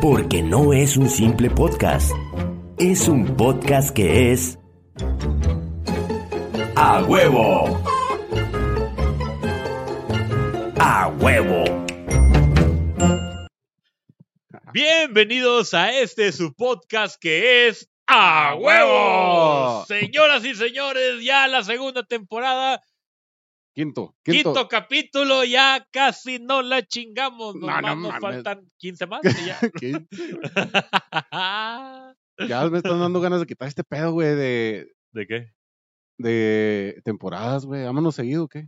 Porque no es un simple podcast. Es un podcast que es... ¡A huevo! ¡A huevo! Bienvenidos a este su podcast que es ¡A huevo! Señoras y señores, ya la segunda temporada Quinto, Quinto, quinto. capítulo, ya casi no la chingamos. Nos, No, no más nos faltan 15 más. y ya. Ya me están dando ganas de quitar este pedo, güey, de, ¿De qué? de temporadas, güey. Vámonos seguido, ¿o ¿qué?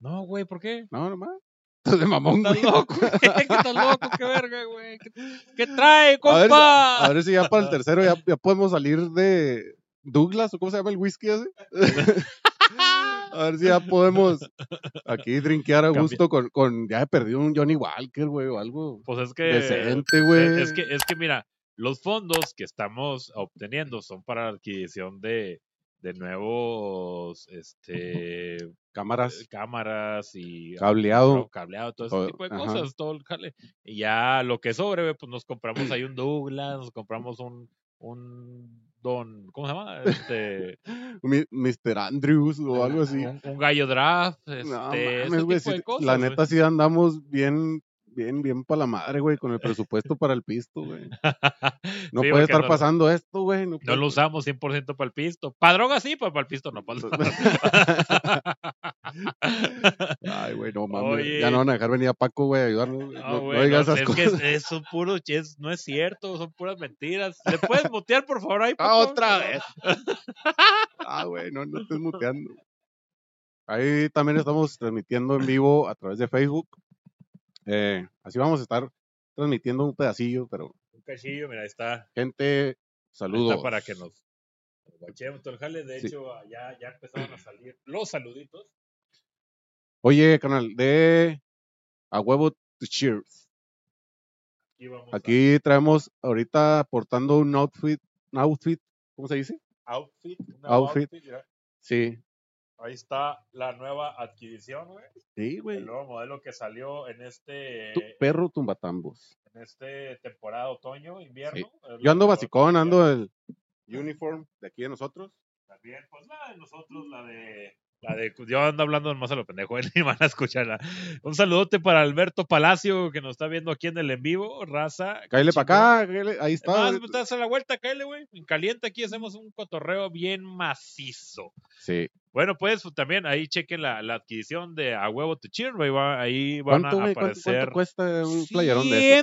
No, güey, ¿por qué? No, nomás. Estás de mamón, ¿Estás güey. loco? güey? ¿Qué estás loco? ¿Qué verga, güey? ¿Qué, qué trae, A ver, compa? a ver si ya para el tercero ya, ya podemos salir de Douglas, o cómo se llama el whisky ese. A ver si ya podemos aquí drinkear a gusto con, con ya he perdido un Johnny Walker, güey, o algo Pues es que. decente, güey. Es que, es que mira, los fondos que estamos obteniendo son para la adquisición de, de nuevos este, Cámaras, cámaras y cableado. cableado, todo ese Todo, tipo de ajá. cosas, todo el jale. Y ya lo que sobre, pues nos compramos ahí un Douglas, nos compramos un, un Don, ¿cómo se llama? Este, Mr. Andrews o algo así. Un, un gallo draft, este, No ese mames, güey. tipo sí, de cosas. la neta sí andamos bien, bien, bien para la madre, güey, con el presupuesto para el pisto, güey. No Sí, puede estar no- pasando esto, güey. No, lo usamos 100% para el pisto. Para droga sí, pero para el pisto no. Para Ay, güey, no mames. Oye. Ya no van a dejar venir a Paco, güey, a ayudarnos. güey. No, No, no güey, digas esas es que cosas. es, es un puro, es- no es cierto, son puras mentiras. ¿Le puedes mutear, por favor, ahí? Ah, Paco? otra vez. Ah, güey, no, no estés muteando. Ahí también estamos transmitiendo en vivo a través de Facebook. Eh, así vamos a estar transmitiendo un pedacillo, pero Un cachillo, mira, ahí está. gente, saludos. Está para que nos guachemos todo el jale. De Sí. hecho, ya, ya empezaron a salir los saluditos. Oye, canal, de a huevo to cheers. Aquí vamos a- Aquí traemos ahorita portando un outfit, un outfit, ¿cómo se dice? outfit. Outfit. mira. Sí, Ahí está la nueva adquisición, güey. sí, El güey. nuevo modelo que salió en este, Tu perro tumbatambos. en este temporada otoño, invierno. Yo ando basicón, ando el uniform de aquí de nosotros. También, pues la de nosotros, la de. La de yo ando hablando más a lo pendejo, ni van a escucharla. Un saludote para Alberto Palacio, que nos está viendo aquí en el en vivo, raza. Cállale chingón. para acá, cáele, ahí está. Además, pues, te das la vuelta, cáele, güey. En caliente aquí hacemos un cotorreo bien macizo. Sí. Bueno, pues también ahí chequen la, la adquisición de A Huevo to Cheer, güey. va- Ahí van ¿Cuánto, a aparecer cuánto cuesta un playerón de esos?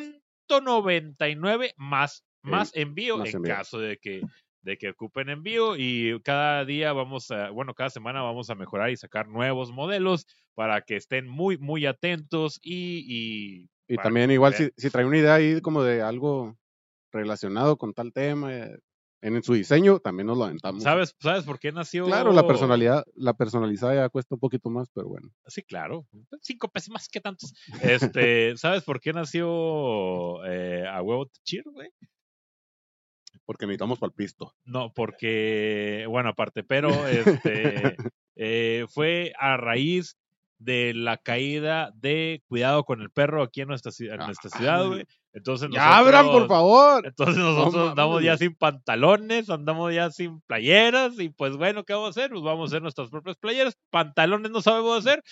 199 más, más envío más en envío. caso de que, de que ocupen envío y cada día vamos a, bueno, cada semana vamos a mejorar y sacar nuevos modelos para que estén muy, muy atentos y... y también igual si, si trae una idea ahí como de algo relacionado con tal tema, eh, en su diseño también nos lo aventamos. ¿Sabes, ¿Sabes por qué nació? Claro, la personalidad, la personalizada ya cuesta un poquito más, pero bueno. Sí, claro. Cinco pesos más que tantos. Este, ¿Sabes por qué nació eh, A Huevo Cheer, güey? Porque necesitamos para el pisto. No, porque, bueno, aparte, pero este eh, fue a raíz de la caída de Cuidado con el perro aquí en nuestra, en nuestra ciudad, güey. Entonces ¡Ya abran, por nosotros- favor! Entonces nosotros andamos ya sin pantalones, andamos ya sin playeras y pues bueno, ¿qué vamos a hacer? Pues vamos a hacer nuestras propias playeras. Pantalones no sabemos hacer,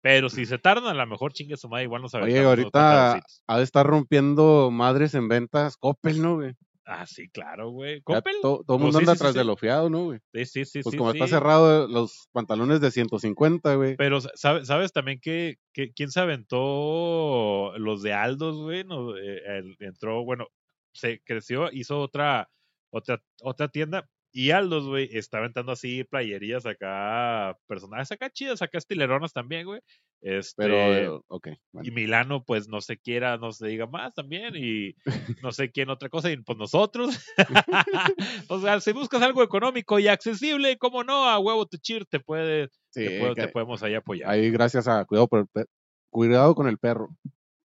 pero si se tardan, a lo mejor chingue su madre, igual Oye, aventamos unos ahorita ha de estar rompiendo madres en ventas Coppel, ¿no, güey? Ah, sí, claro, güey. ¿Coppel? to- todo el Pues mundo anda sí, tras sí. de lo fiado, ¿no, güey? Sí, sí, sí, Pues como está cerrado los pantalones de 150, güey. Pero sabes, sabes también que, que quién se aventó los de Aldos, güey, no, Eh, entró, bueno, se creció, hizo otra, otra, otra tienda y Aldos, güey, está aventando así playerías acá, personajes acá chidas, acá estileronas también, güey. Este, Pero, ok. bueno. y Milano, pues no se quiera, no se diga más también, y no sé quién otra cosa, y pues nosotros. o sea, si buscas algo económico y accesible, como no, a huevo tu cheer te puede, Sí, te, que- te podemos ahí apoyar. ahí gracias a cuidado, por el cuidado con el perro.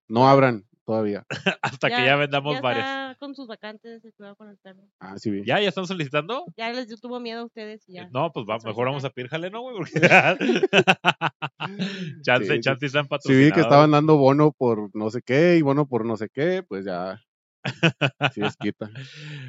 No abran todavía. Hasta que ya vendamos ya varias. está con sus vacantes de cuidado con el perro. Ah, sí. ¿Ya? ¿Ya están solicitando? Ya les tuvo miedo a ustedes y ya. No, pues va, mejor vamos a pedir jale, ¿no, güey? Porque chance, Sí, chance están Sí vi patrocinados. que estaban dando bono por no sé qué y bono por no sé qué, pues ya Sí, es quita.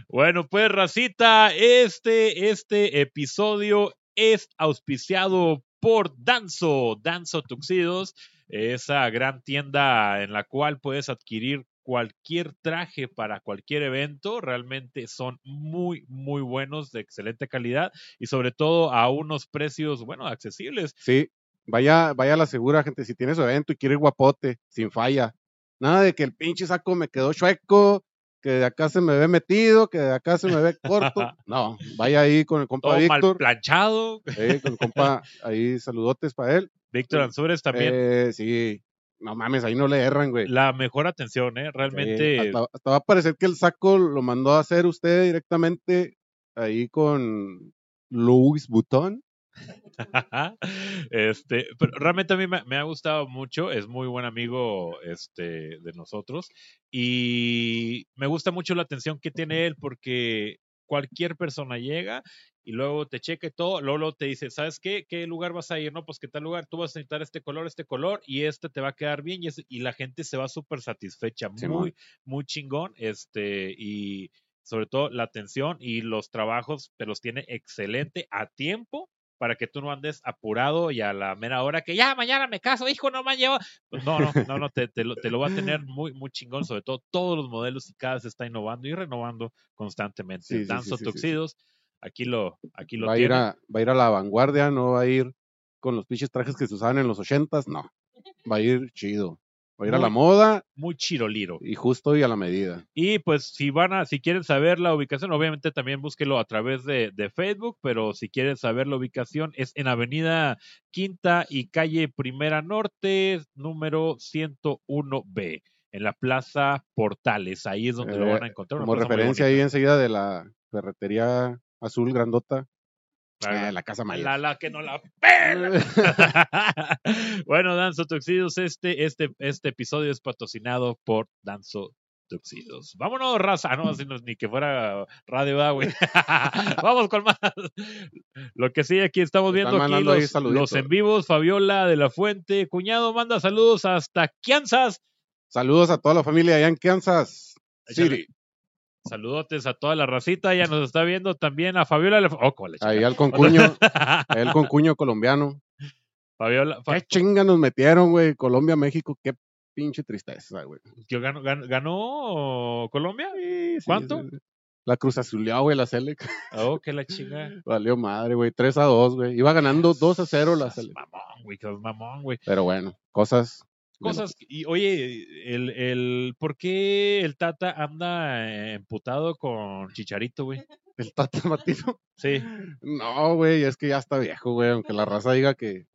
Bueno, pues, Racita, este, este episodio es auspiciado por Danzo, Danzo Tuxidos, esa gran tienda en la cual puedes adquirir cualquier traje para cualquier evento. Realmente son muy, muy buenos, de excelente calidad y sobre todo a unos precios, bueno, accesibles. Sí, vaya, vaya a la segura, gente. Si tienes evento y quieres guapote, sin falla. Nada de que el pinche saco me quedó chueco, que de acá se me ve metido, que de acá se me ve corto. No, vaya ahí con el compa Todo mal Víctor. planchado. eh, con el compa, ahí saludotes para él. Víctor Ansúrez también. Eh, sí, no mames, ahí no le erran, güey. la mejor atención, ¿eh? Sí, Realmente. hasta, hasta va a parecer que el saco lo mandó a hacer usted directamente ahí con Louis Vuitton. este, pero realmente a mí me, me ha gustado mucho, es muy buen amigo este, de nosotros y me gusta mucho la atención que tiene él porque cualquier persona llega y luego te checa y todo, luego, luego te dice, ¿sabes qué? ¿Qué lugar vas a ir? No, pues qué tal lugar, tú vas a necesitar este color, este color y este te va a quedar bien y, la gente se va súper satisfecha, muy, muy chingón, este, y sobre todo la atención y los trabajos te los tiene excelente a tiempo para que tú no andes apurado y a la mera hora que ya mañana me caso, hijo, no me han llevado. Pues no, no, no, no, te, te lo, te lo va a tener muy, muy chingón, sobre todo todos los modelos y cada vez se está innovando y renovando constantemente. Sí, sí, sí. Tuxidos, aquí lo, aquí lo Va a, ir a, va a ir a la vanguardia, no va a ir con los pinches trajes que se usaban en los ochentas, no. Va a ir chido. A ir a la Muy- moda Muy chiroliro. y justo y a la medida. Y pues si van a, si quieren saber la ubicación, obviamente también búsquelo a través de, de Facebook, pero si quieren saber la ubicación es en Avenida Quinta y Calle Primera Norte, número 101B, en la Plaza Portales. Ahí es donde lo Eh, van a encontrar. una Como muy referencia ahí enseguida de la ferretería azul grandota. La- eh, la casa mayor. La, la que no la pela. bueno, Danzo Tuxidos, este, este, este episodio es patrocinado por Danzo Tuxidos. Vámonos, raza. Ah, no, ni que fuera radio, ah, güey. Vamos con más. Lo que sí, aquí estamos viendo aquí los, en vivos. Fabiola de la Fuente, cuñado, manda saludos hasta Kansas. Saludos a toda la familia allá en Kansas. City. Saludotes a toda la racita. Ya nos está viendo también a Fabiola. Oh, Ahí al concuño, ahí al concuño colombiano. Fabiola, Fa- Qué chinga nos metieron, güey. Colombia, México, qué pinche tristeza, güey. ¿que ganó, ganó- ganó Colombia? Sí, sí, ¿Cuánto? sí. La Cruz Azuleó, güey, la Selec. Oh, que la chinga. Valió madre, güey. 3 a 2, güey. Iba ganando 2 a 0 la Selec. Mamón, güey, seas mamón, güey. Pero bueno, cosas. Cosas, y oye, el, el, ¿por qué el Tata anda emputado con Chicharito, güey? El Tata Martino. Sí. No, güey, es que ya está viejo, güey. Aunque la raza diga que.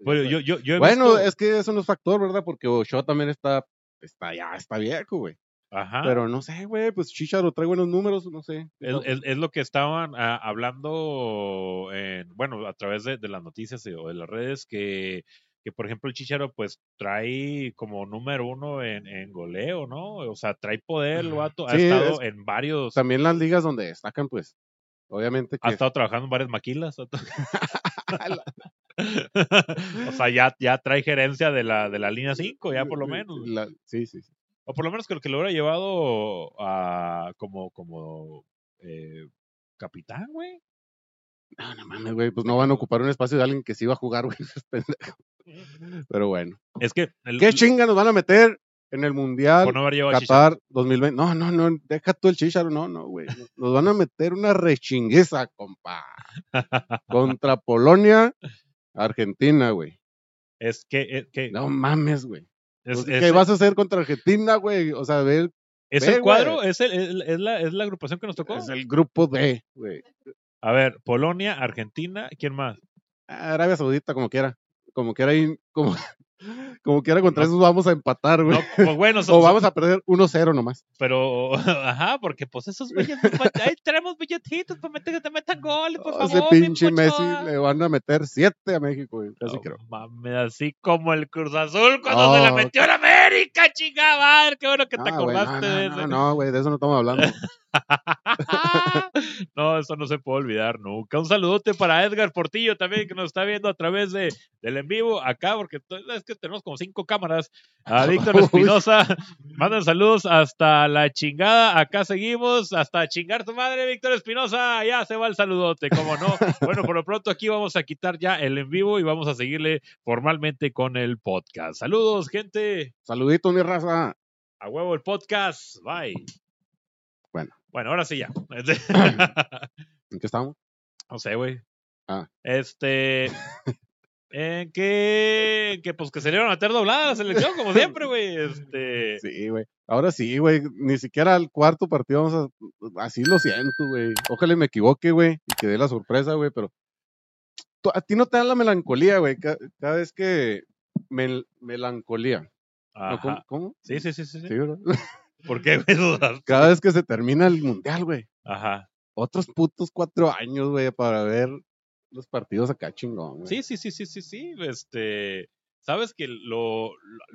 Bueno, yo, yo, yo he Bueno, visto- es que eso no es factor, ¿verdad? Porque Ochoa también está. Está ya, está viejo, güey. Ajá. Pero no sé, güey, pues Chicharo trae buenos números, no sé. Es, es- es lo que estaban ah, hablando, en, bueno, a través de, de las noticias o de las redes, que, que por ejemplo el Chicharo pues trae como número uno en, en goleo, ¿no? O sea, trae poder el vato, ha estado es- en varios, También las ligas donde destacan, pues, obviamente ha que estado trabajando en varias maquilas. o sea, ya, ya trae gerencia de la, de la línea 5, ya por lo menos. la- sí, sí, sí. O por lo menos que lo que lo hubiera llevado a como, como eh, capitán, güey. No, no mames, güey, pues no van a ocupar un espacio de alguien que sí va a jugar, güey. Pero bueno. Es que el, ¿Qué chinga nos van a meter en el Mundial por no haber llevado a Chicharito. Qatar 2020? No, no, no, deja tú el chicharo, no, no, güey. Nos van a meter una rechingueza, compa. Contra Polonia, Argentina, güey. Es que, es, que No mames, güey. es, es- ¿Qué vas a hacer contra Argentina, güey? O sea, a ver, ¿es ve, el cuadro, es, el, es, es la, es la agrupación que nos tocó. es el grupo D, güey. A ver, Polonia, Argentina, ¿quién más? Arabia Saudita, como quiera. Como quiera, ahí, como, como quiera contra No. esos vamos a empatar, güey. No, pues bueno, o vamos a perder 1-0 nomás. pero, ajá, porque pues esos billetitos, ahí tenemos billetitos para meter, que te metan goles, por favor. ese pinche Messi le van a meter 7 a México, güey. Casi No creo. mames, así como el Cruz Azul cuando se la Oh. metió en América, chingada. Qué bueno que te Ah, güey, acordaste no, de no, ese. no, no, güey, de eso no estamos hablando. no, eso no se puede olvidar nunca. Un saludote para Edgar Portillo también, que nos está viendo a través de, del en vivo acá, porque que tenemos como cinco cámaras. A Víctor Espinosa, mandan saludos hasta la chingada. Acá seguimos, hasta chingar tu madre, Víctor Espinosa. Ya se va el saludote, como no. Bueno, por lo pronto aquí vamos a quitar ya el en vivo y vamos a seguirle formalmente con el podcast. Saludos, gente. Saludito, mi raza. A huevo el podcast. Bye. Bueno. Bueno, ahora sí ya. ¿En qué estamos? No sé, güey. Ah. Este. en que, que pues que iban a meter doblada la selección, como siempre, güey. Este. Sí, güey. Ahora sí, güey. Ni siquiera al cuarto partido vamos a. Así lo siento, güey. Ojalá me equivoque, güey. Y que dé la sorpresa, güey. Pero. A ti no te da la melancolía, güey. Cada, vez que. melancolía. Ajá. ¿Cómo? Sí, sí, sí, sí. Sí, ¿verdad? ¿Por qué, güey? Cada vez que se termina el mundial, güey. Ajá. Otros putos cuatro años, güey, para ver los partidos acá chingón, güey. Sí, sí, sí, sí, sí, sí. Este. Sabes que lo,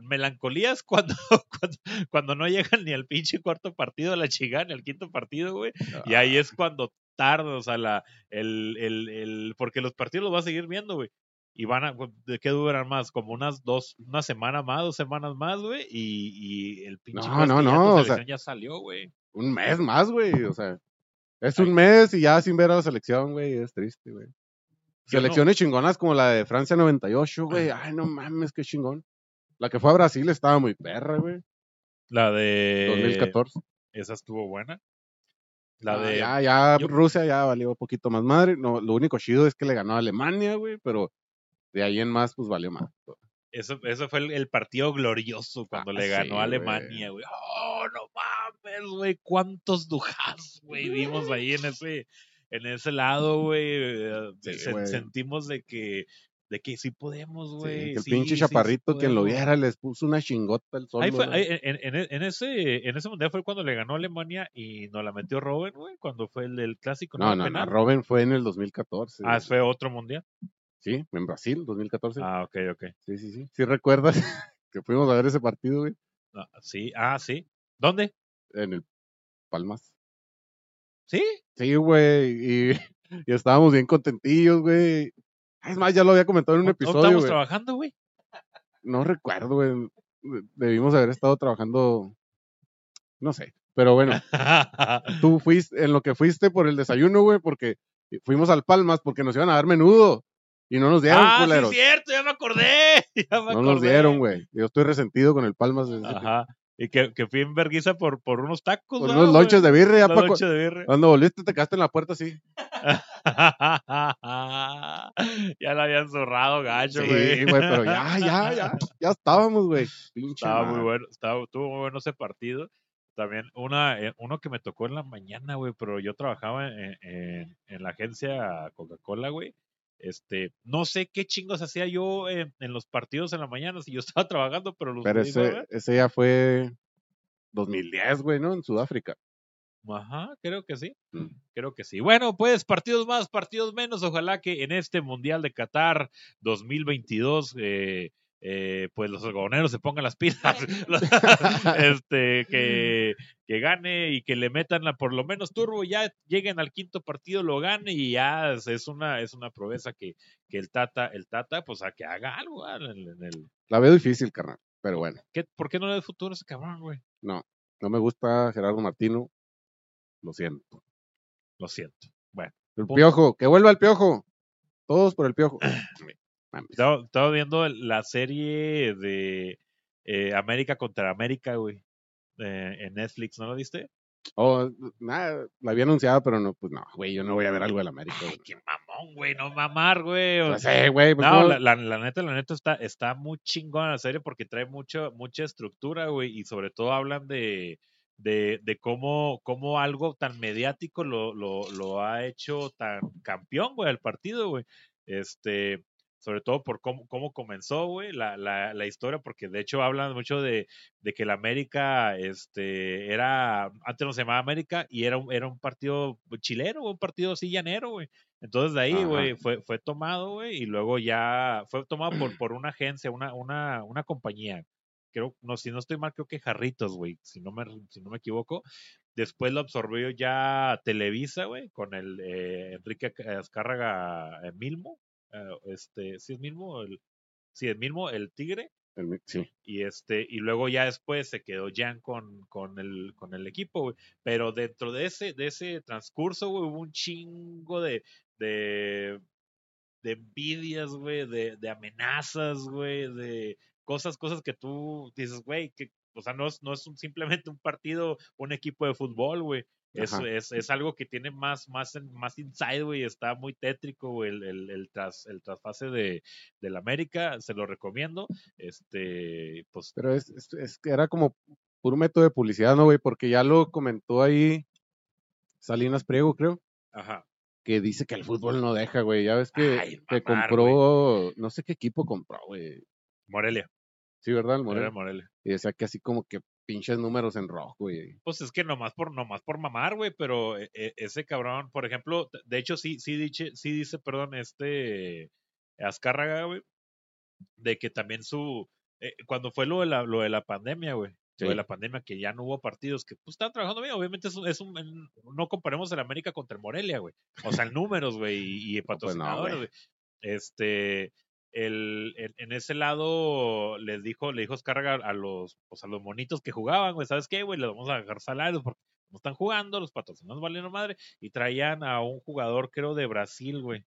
melancolía es cuando, cuando, cuando, no llegan ni al pinche cuarto partido a la chingada, ni al quinto partido, güey. Y ahí es cuando tarda, o sea, la, el, el, el, porque los partidos los vas a seguir viendo, güey y van a, ¿de qué duran más? Como unas dos, una semana más, dos semanas más, güey, y, y el pinche no, no, no, o sea, ya salió, güey. Un mes más, güey, o sea, es un mes y ya sin ver a la selección, güey, es triste, güey. Selecciones chingonas como la de Francia 98, güey, ay, no mames, qué chingón. La que fue a Brasil estaba muy perra, güey. La de 2014. Esa estuvo buena. La de. Ya, ya, Rusia ya valió un poquito más madre. No, lo único chido es que le ganó a Alemania, güey, pero de ahí en más, pues valió más. Eso, eso fue el, partido glorioso cuando le ah, ganó a Alemania, güey. Oh, no mames, güey. Cuántos dujas, güey, vimos ahí en ese, en ese lado, güey. Eh, sentimos de que de que sí podemos, güey. el pinche chaparrito, quien lo viera, les puso una chingota el sol. Ahí fue, en, ese, en ese mundial fue cuando le ganó Alemania y nos la metió Robin, güey, cuando fue el del clásico. No, no, no, Robin fue en el 2014. Ah, fue otro mundial. Sí, en Brasil, 2014. Ah, ok, ok. Sí, sí, sí. ¿Sí recuerdas que fuimos a ver ese partido, güey? Ah, sí, ah, sí. ¿Dónde? En el Palmas. ¿Sí? Sí, güey. Y, y estábamos bien contentillos, güey. Es más, ya lo había comentado en un episodio. ¿No estábamos trabajando, güey? No recuerdo, güey. Debimos haber estado trabajando. No sé. Pero bueno, tú fuiste, en lo que fuiste por el desayuno, güey, porque fuimos al Palmas porque nos iban a dar menudo. Y no nos dieron, ah, Sí, es cierto, ya me acordé. no nos dieron, güey. Yo estoy resentido con el Palmas. Ajá. Y que, que, fui en vergüenza por, por unos tacos. Por unos lonches de birria. Ya Paco, Cuando volviste te quedaste en la puerta así. ya la habían zorrado, gacho, güey. Sí, güey, pero ya, ya, ya. Ya estábamos, güey. Estaba muy bueno. Estaba, estuvo muy bueno ese partido. También una, eh, uno que me tocó en la mañana, güey, pero yo trabajaba en, en, en la agencia Coca-Cola, güey este, no sé qué chingos hacía yo en, los partidos en la mañana si yo estaba trabajando, pero los Pero ese, ese ya fue 2010, güey, ¿no? En Sudáfrica. Ajá, creo que sí. Mm. Creo que sí. Bueno, pues partidos más, partidos menos. Ojalá que en este Mundial de Qatar 2022 eh, eh, pues los algodoneros se pongan las pilas, este, que, que, gane y que le metan la, por lo menos turbo, ya lleguen al quinto partido, lo gane y ya es una, es una proeza que, que el Tata, el Tata, pues a que haga algo ah, en, el... La veo difícil, carnal, pero bueno. ¿Qué, ¿Por qué no le da futuro a ese cabrón, güey? No, no me gusta Gerardo Martino, lo siento. Lo siento. Bueno. El piojo, que vuelva el piojo. Todos por el piojo. Estaba, viendo la serie de eh, América contra América, güey. Eh, en Netflix, ¿no lo viste? Oh, nada, la había anunciado, pero no, pues no, güey, yo no voy a ver algo de la América. Ay, qué mamón, güey, no mamar, güey. No sé, güey. Pues no, la, la, neta, la neta está, está muy chingona la serie porque trae mucho, mucha estructura, güey, y sobre todo hablan de, de, de cómo, cómo algo tan mediático lo, lo, lo ha hecho tan campeón, güey, al partido, güey. Este, sobre todo por cómo, cómo comenzó, güey, la, la, la, historia, porque de hecho hablan mucho de, de, que la América, este, era, antes no se llamaba América, y era un, era un partido chileno, un partido así llanero, güey. Entonces de ahí, güey, fue, fue tomado, güey, y luego ya fue tomado por, por una agencia, una, una, una compañía. Creo, no, si no estoy mal, creo que Jarritos, güey, si no me, si no me equivoco. Después lo absorbió ya Televisa, güey, con el eh, Enrique Azcárraga eh, Milmo. Eh, este, ¿sí es Milmo? El, sí, es Milmo, el Tigre. El- sí. Y este, y luego ya después se quedó Jan con, con el, con el equipo, güey. Pero dentro de ese, de ese transcurso, güey, hubo un chingo de, de, de envidias, güey, de, de amenazas, güey, de cosas, cosas que tú dices, güey, que, o sea, no es, no es un- simplemente un partido, un equipo de fútbol, güey. Es, es, es algo que tiene más, más, más inside, güey. Está muy tétrico, güey, el, el, el, tras, el trasfase de, del América. Se lo recomiendo. Este, pues, Pero es, es, es que era como puro método de publicidad, ¿no, güey? Porque ya lo comentó ahí Salinas Priego, creo, ajá. que dice que el fútbol no deja, güey. Ya ves que, Ay, que mamar, compró, no sé qué equipo compró, güey. Morelia. Sí, ¿verdad? El Morelia, Morelia. Morelia. Y decía que así como que pinches números en rojo, güey. Pues es que nomás por, nomás por mamar, güey, pero e- e- ese cabrón, por ejemplo, de hecho sí, sí dice, sí dice, perdón, este Azcárraga, güey, de que también su, eh, cuando fue lo de la, lo de la pandemia, güey, lo de Sí. la pandemia, que ya no hubo partidos, que pues estaban trabajando bien, obviamente es un, es un no comparemos el América contra el Morelia, güey, o sea, en números, güey, y, y pues no, patrocinadores, güey. Este, el, en, en ese lado les dijo, le dijo Azcárraga a los, pues a los monitos que jugaban, güey, ¿sabes qué, güey? Les vamos a agarrar salarios porque no están jugando, los patrocinados valieron madre, y traían a un jugador, creo, de Brasil, güey.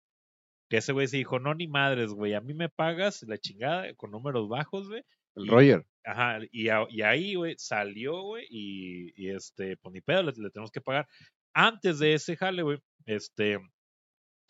Que ese güey se dijo, no, ni madres, güey, a mí me pagas la chingada con números bajos, güey. El Y- Roger. Ajá, y, a- y ahí, güey, salió, güey, y, y este, pues ni pedo, le, le tenemos que pagar. Antes de ese jale, güey, este,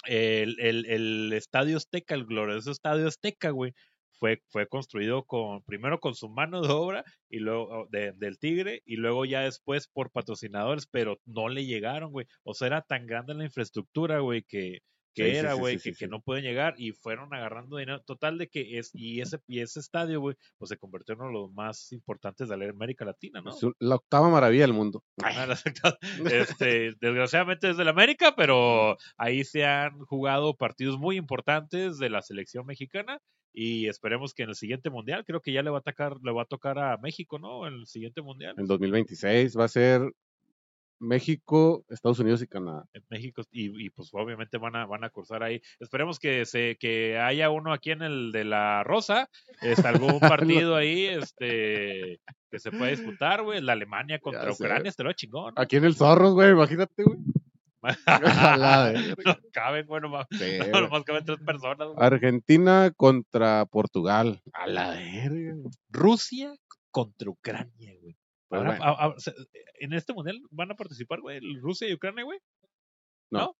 el, el, el Estadio Azteca, el glorioso Estadio Azteca, güey, fue, fue construido con, primero con su mano de obra y luego oh, de- del Tigre y luego ya después por patrocinadores, pero no le llegaron, güey. O sea, era tan grande la infraestructura, güey, que, que Sí, era, güey, sí, que, sí, que sí. no pueden llegar y fueron agarrando dinero. Total de que es, y ese, y ese estadio, güey, pues se convirtió en uno de los más importantes de la América Latina, ¿no? Es la octava maravilla del mundo. Este, desgraciadamente es del América, pero ahí se han jugado partidos muy importantes de la selección mexicana y esperemos que en el siguiente mundial, creo que ya le va a tocar, le va a tocar a México, ¿no? En el siguiente mundial. En 2026 va a ser México, Estados Unidos y Canadá. México y, y, pues obviamente van a van a cursar ahí. Esperemos que se que haya uno aquí en el de la Rosa, este, algún partido ahí este que se pueda disputar, güey, la Alemania contra. Ucrania, este lo chingón. ¿no? Aquí en el Zorros, güey, imagínate, güey. Verga. no caben, bueno, más, Sí, güey. nomás caben tres personas. güey. Argentina contra Portugal. A la verga. Rusia contra Ucrania, güey. Pues Ahora, bueno. a- a- se- en este mundial van a participar, güey, Rusia y Ucrania, güey. No. ¿No?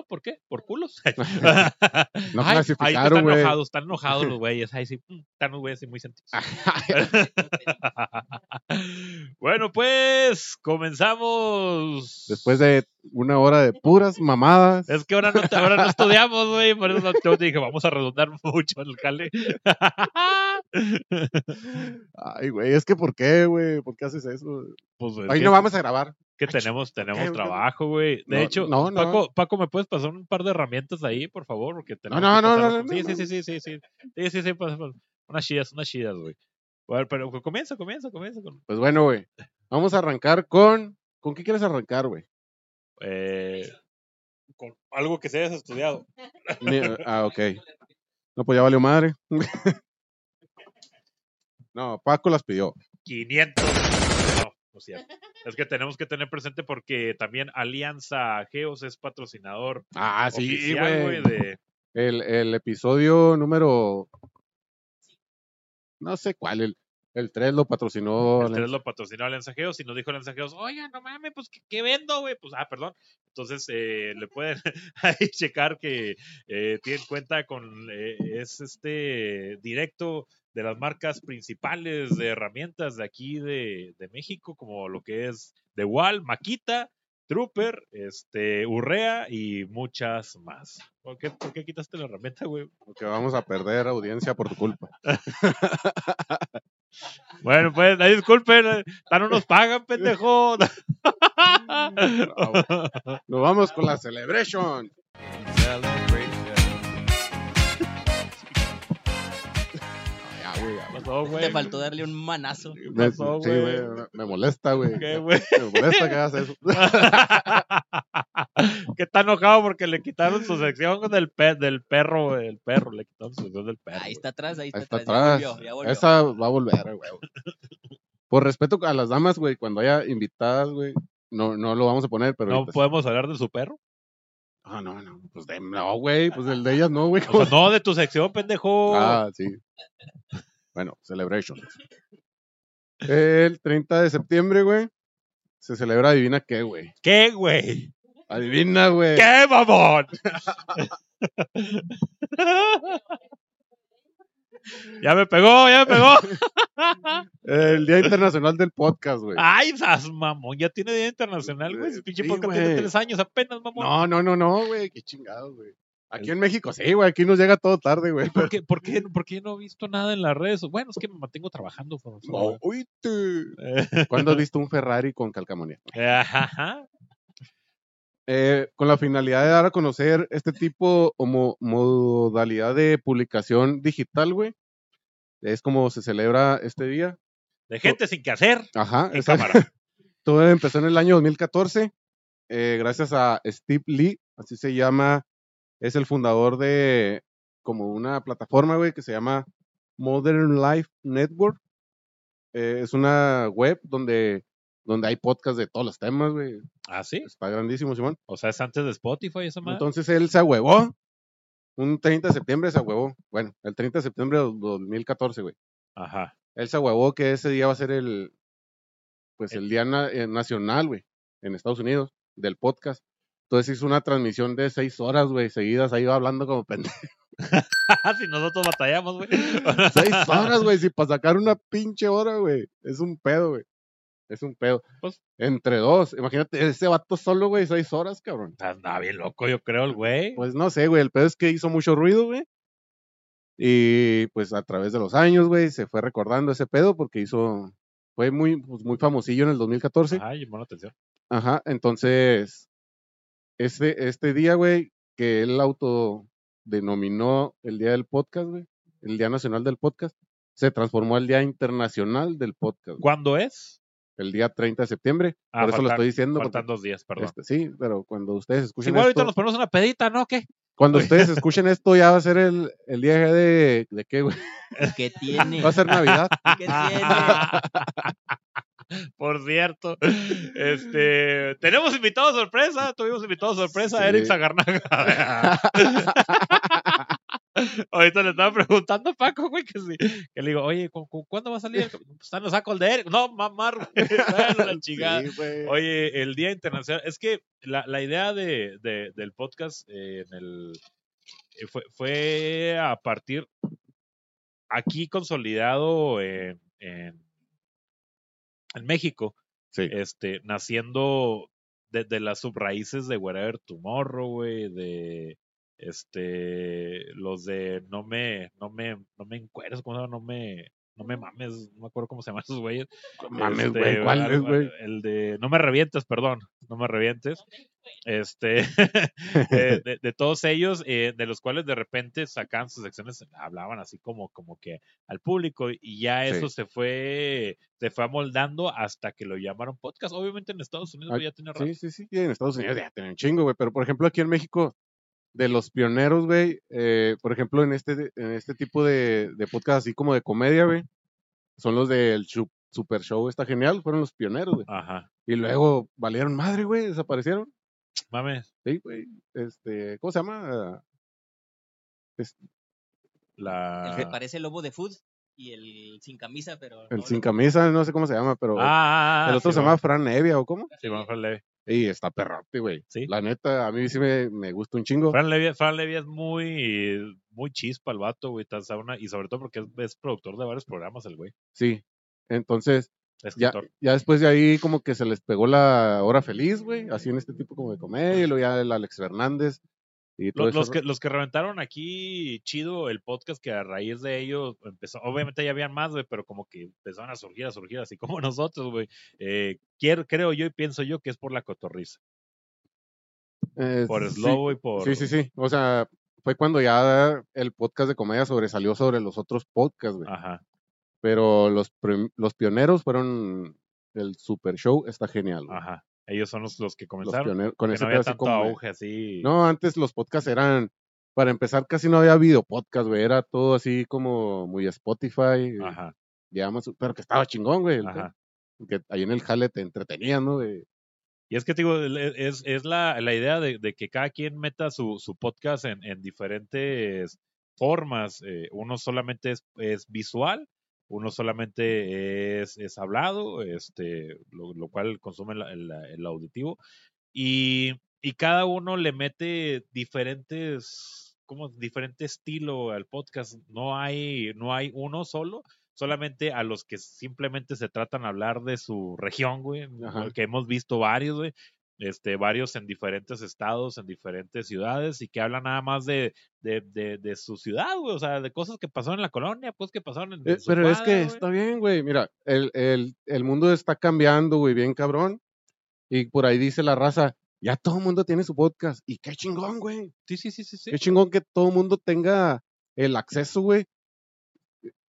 ¿Por qué? ¿Por culos? No Ay, ahí están enojados, están enojados los güeyes. Ay, sí, mm, están los güeyes muy sentidos. bueno, pues comenzamos. Después de una hora de puras mamadas. Es que ahora no, ahora no estudiamos, güey. Por eso yo te dije, vamos a redundar mucho el jale. Ay, güey, es que ¿por qué, güey? ¿Por qué haces eso? pues, Ahí no vamos a grabar. Que tenemos, tenemos trabajo, güey. De No, hecho, no, no. Paco, Paco, ¿me puedes pasar un par de herramientas ahí, por favor? Porque tenemos no, no, no, sí, no, sí, sí, sí, sí, sí, sí, sí, sí, pues, pues, unas chidas, unas chidas, güey. Bueno, pero comienza, comienza, comienza con Pues bueno, güey. Vamos a arrancar con. ¿Con qué quieres arrancar, güey? eh, con algo que se hayas estudiado. Ah, ok. No, pues ya valió madre. No, Paco las pidió. 500. No, es cierto. Es que tenemos que tener presente porque también Alianza Geos es patrocinador Ah, sí, güey. de El, el episodio número. No sé cuál, el, el 3 lo patrocinó. El 3 lo patrocinó Alianza Geos y nos dijo Alianza Geos, oiga, no mames, pues, ¿qué, qué vendo, güey? Pues, ah, perdón. Entonces, eh, le pueden ahí checar que eh, tienen cuenta con, eh, es este directo de las marcas principales de herramientas de aquí de, de México, como lo que es The Wall, Maquita, Trooper, este, Urrea y muchas más. ¿Por qué, por qué quitaste la herramienta, güey? Porque vamos a perder audiencia por tu culpa. Bueno, pues, ahí disculpen, no nos pagan, pendejo. Nos vamos con la celebration. Ya, güey. ya, ¿Qué güey. pasó, güey? Te faltó darle un manazo. Me- pasó, sí, güey? güey, me- molesta, güey. ¿Qué, güey? Me molesta que hagas eso. que está enojado porque le quitaron su sección del, pe- del perro, güey. El perro, le quitaron su sección del perro. Ahí güey. está atrás, ahí está, Ahí está atrás. atrás. Ya volvió, ya volvió. Esa va a volver, güey. Por respeto a las damas, güey, cuando haya invitadas, güey, no, no lo vamos a poner, pero. ¿No podemos hablar de su perro? Ah, no, no. Pues de, no, güey. Pues el de ellas no, güey. O sea, no, de tu sección, pendejo. Ah, sí. Bueno, Celebration. El 30 de septiembre, güey, se celebra, adivina qué, güey. ¿Qué, güey? Adivina, güey. ¿Qué, mamón? ya me pegó, ya me pegó. El Día Internacional del Podcast, güey. Ay, sas, mamón, ya tiene día internacional, güey. Ese pinche Sí, podcast tiene tres años apenas, mamón. No, no, no, no, güey. Qué chingado, güey. Aquí en México sí, güey. Aquí nos llega todo tarde, güey. ¿Por qué, por, qué, por qué no he visto nada en las redes? Bueno, es que me mantengo trabajando. por favor. No, ¿Cuándo has visto un Ferrari con calcamonía? Ajá. Eh, con la finalidad de dar a conocer este tipo o mo- modalidad de publicación digital, güey. Es como se celebra este día. De gente sin que hacer Ajá, en cámara. Todo empezó en el año 2014, eh, gracias a Steve Lee, así se llama, es el fundador de como una plataforma, güey, que se llama Modern Life Network. Eh, es una web donde, donde hay podcast de todos los temas, güey. ¿Ah, sí? Está grandísimo, Simón. O sea, es antes de Spotify esa madre. Entonces él se ahuevó. Un 30 de septiembre se ahuevó. Bueno, el 30 de septiembre de 2014, güey. Ajá. Él se ahuevó que ese día va a ser el, pues el día na- eh, nacional, güey, en Estados Unidos, del podcast. Entonces hizo una transmisión de seis horas, güey, seguidas, ahí iba hablando como pendejo. si nosotros batallamos, güey. seis horas, güey, si para sacar una pinche hora, güey. Es un pedo, güey. Es un pedo. Pues- Entre dos. Imagínate, ese vato solo, güey, seis horas, cabrón. Andaba bien loco, yo creo, el güey. Pues no sé, güey, el pedo es que hizo mucho ruido, güey. Y pues a través de los años, güey, se fue recordando ese pedo porque hizo, fue muy, pues, muy famosillo en el 2014. Ay, llamó la atención. Ajá, entonces, este, este día, güey, que él autodenominó el Día del Podcast, güey, el Día Nacional del Podcast, se transformó al Día Internacional del Podcast, güey, ¿Cuándo es? El día 30 de septiembre. Ah, Por eso lo faltan- estoy diciendo. porque, Faltan dos días, perdón. este, sí, pero cuando ustedes escuchen Igual ahorita nos ponemos una pedita, ¿no? ¿Qué? cuando ustedes escuchen esto, ya va a ser el, el día de, ¿de qué, güey? ¿Qué tiene? Va a ser Navidad. ¿Qué tiene? Por cierto, este, tenemos invitado sorpresa, tuvimos invitado sorpresa, Sí. Eric Zagarnaga. Ahorita le estaba preguntando a Paco, güey, que sí. Que le digo, oye, ¿cu- cu- ¿cuándo va a salir? Pues en los sacos de Eric. No, mamar, güey. La chingada. Sí. Oye, el Día Internacional, es que la, la idea de, de- del podcast eh, en el, eh, fue, fue a partir aquí consolidado en, en, en México, Sí. este, naciendo de, de las subraíces de Wherever Tomorrow, güey, de este los de no me, no me, no me encueres, ¿cómo se llama? No me, no me mames, no me acuerdo cómo se llaman esos güeyes. Mames, Este, güey, ¿cuál algo- es, güey? El de No me revientes, perdón, no me revientes. Este, eh, de, de todos ellos, eh, de los cuales de repente sacaban sus secciones, hablaban así como, como que al público, y ya Sí. eso se fue, se fue amoldando hasta que lo llamaron podcast. Obviamente en Estados Unidos Ah, ya tiene rato. Sí, sí, sí. en Estados Unidos ya tienen un chingo, güey. Pero por ejemplo, aquí en México, de los pioneros, güey, eh, por ejemplo, en este, en este tipo de, de podcast así como de comedia, güey, son los del Super Show, está genial, fueron los pioneros, güey. Ajá. Y luego valieron madre, güey, desaparecieron. Mames, Sí, güey. Este, ¿cómo se llama? Es- El la. que parece el lobo de food y el sin camisa, pero. el no, sin camisa, no sé cómo se llama, pero Ah, el otro sí, se llama. Fran Evia, ¿o cómo? Sí, Fran Levy. Y está perrote, güey. Sí. La neta, a mí sí me, me gusta un chingo. Fran Levy, Fran Levy es muy, muy chispa el vato, güey. Y sobre todo porque es, es productor de varios programas, el güey. Sí. Entonces, ya, ya después de ahí como que se les pegó la hora feliz, güey, así en este tipo como de comedia, y luego ya el Alex Fernández y todo Los, que, los que reventaron aquí chido el podcast que a raíz de ellos empezó, obviamente ya habían más, güey, pero como que empezaron a surgir, a surgir, así como nosotros, güey. Eh, quiero, creo yo y pienso yo que es por la cotorriza, Eh, por sí, Slow y por... Sí, sí, sí. O sea, fue cuando ya el podcast de comedia sobresalió sobre los otros podcasts, güey. Ajá. Pero los, los pioneros fueron el Super Show, está genial. güey. Ajá. Ellos son los, los que Los comenzaron. pioneros, con que ese no había tanto como auge así. No, antes los podcasts eran, para empezar, casi no había video podcast, güey. Era todo así como muy Spotify, Ajá. y Amazon, pero que estaba chingón, güey. Ajá. Que ahí en el jale te entretenían, ¿no? güey? Y es que te digo, es, es la, la idea de, de que cada quien meta su, su podcast en, en diferentes formas. eh, uno solamente es, es visual, uno solamente es, es hablado, este, lo, lo cual consume el, el auditivo. Y, y cada uno le mete diferentes, como diferente estilo al podcast. No hay, no hay uno solo. Solamente a los que simplemente se tratan de hablar de su región, güey. Ajá. Que hemos visto varios, güey. Este, varios en diferentes estados, en diferentes ciudades, y que hablan nada más de, de, de, de su ciudad, güey. O sea, de cosas que pasaron en la colonia, pues que pasaron en, Eh, su pero es que güey. está bien, güey. Mira, el, el, el mundo está cambiando, güey, bien cabrón. Y por ahí dice la raza, ya todo el mundo tiene su podcast. Y qué chingón, güey. Sí, sí, sí, sí. sí. Qué chingón que todo el mundo tenga el acceso, güey.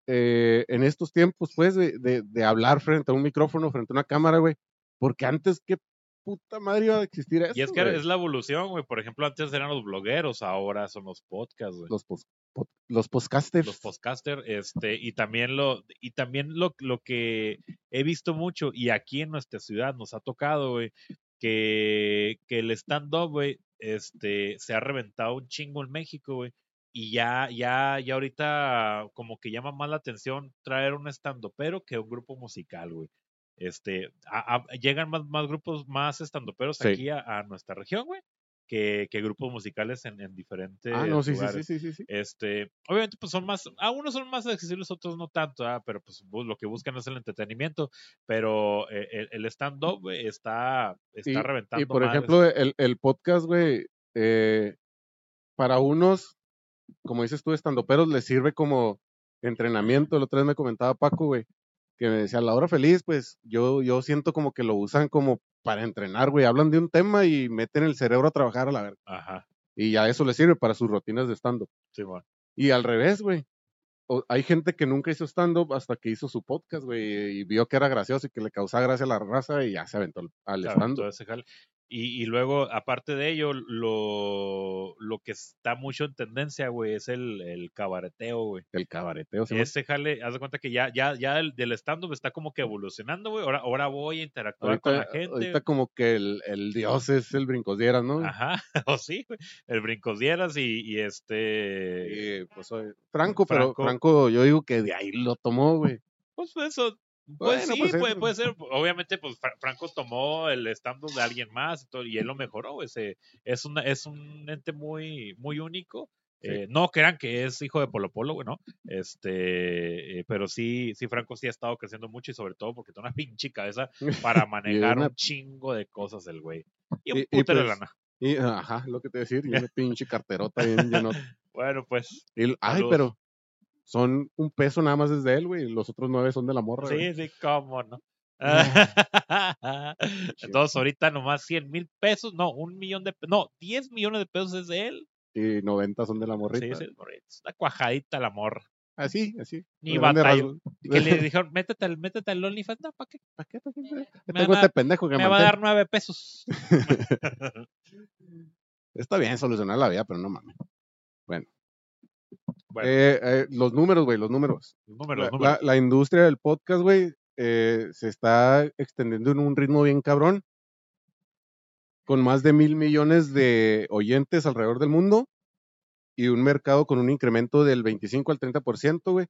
eh, en estos tiempos, pues, de, de, de hablar frente a un micrófono, frente a una cámara, güey. Porque antes, qué puta madre iba a existir eso. Y es que güey? es la evolución, güey. Por ejemplo, antes eran los blogueros, ahora son los podcasts, güey. Los, pos- pod- los podcasters. Los podcasters, este, y también lo, y también lo, lo que he visto mucho, y aquí en nuestra ciudad nos ha tocado, güey, que, que el stand-up, güey, este, se ha reventado un chingo en México, güey. Y ya, ya, ya ahorita como que llama más la atención traer un stand-upero que un grupo musical, güey. Este, a- a- llegan más, más grupos, más estandoperos Sí. aquí a, a nuestra región, güey, que, que grupos musicales en, en diferentes ah, no, sí, sí, lugares. sí, sí, sí. Este, obviamente, pues son más, algunos son más accesibles, otros no tanto, ¿ah? pero pues lo que buscan es el entretenimiento. Pero eh, el, el stand-up güey, está, está Y- reventando. Y por madres. ejemplo, el, el podcast, güey, eh, para unos, como dices tú, estandoperos, les sirve como entrenamiento. El otro día me comentaba Paco, güey, que me decía, a la hora feliz, pues yo, yo siento como que lo usan como para entrenar, güey. Hablan de un tema y meten el cerebro a trabajar a la verga. Ajá, Y ya eso les sirve para sus rutinas de stand-up. sí, bueno. Y al revés, güey. Hay gente que nunca hizo stand-up hasta que hizo su podcast, güey, y vio que era gracioso y que le causaba gracia a la raza y ya se aventó al- al Claro, stand-up. Y, y luego, aparte de ello, lo, lo que está mucho en tendencia, güey, es el, el cabareteo, güey. El cabareteo. ¿sí? Ese jale, haz de cuenta que ya, ya, ya del, del stand-up está como que evolucionando, güey. Ahora, ahora voy a interactuar con la gente. ahorita como que el, el dios es el brincosieras, ¿no? Ajá, o sí, güey. El brincosieras y, y este. Y, pues, oye, Franco, pero Franco. Franco, yo digo que de ahí lo tomó, güey. Pues eso. Pues Bueno, sí, pues, puede, ser. Obviamente, pues Fra- Franco tomó el stand-up de alguien más y, todo, y él lo mejoró. Ese, es, una, es un ente muy, muy único. Sí. Eh, no crean que es hijo de Polo Polo, güey, ¿no? Este, eh, pero sí, sí, Franco sí ha estado creciendo mucho y sobre todo porque tiene una pinche cabeza para manejar una- un chingo de cosas el güey. Y un Y- y putero de pues, lana. Y, ajá, lo que te voy a decir, y una pinche carterota bien llenota. Bueno, pues, Y, ay, pero son un peso nada más desde él, güey. Los otros nueve son de la morra, güey. sí, sí, cómo no. Entonces ahorita nomás 100 mil pesos, no, un millón de pesos, no, 10 millones de pesos es de él. Y 90 son de la Sí, morrita. sí, morrito, es una cuajadita la morra. Así, así. Ni a grandes batalló. rasgos. Y que le dijeron, métete al, métete al OnlyFans, no, ¿para qué? ¿Para qué? ¿Para qué? Me Tengo va a este pendejo que Me va a dar nueve pesos. Está bien solucionar la vida, pero no mames. Bueno, Eh, eh, los números, güey, los números. los números, La, números. la- la industria del podcast, güey, eh, se está extendiendo en un ritmo bien cabrón. Con más de mil millones de oyentes alrededor del mundo y un mercado con un incremento del 25 al 30%, güey.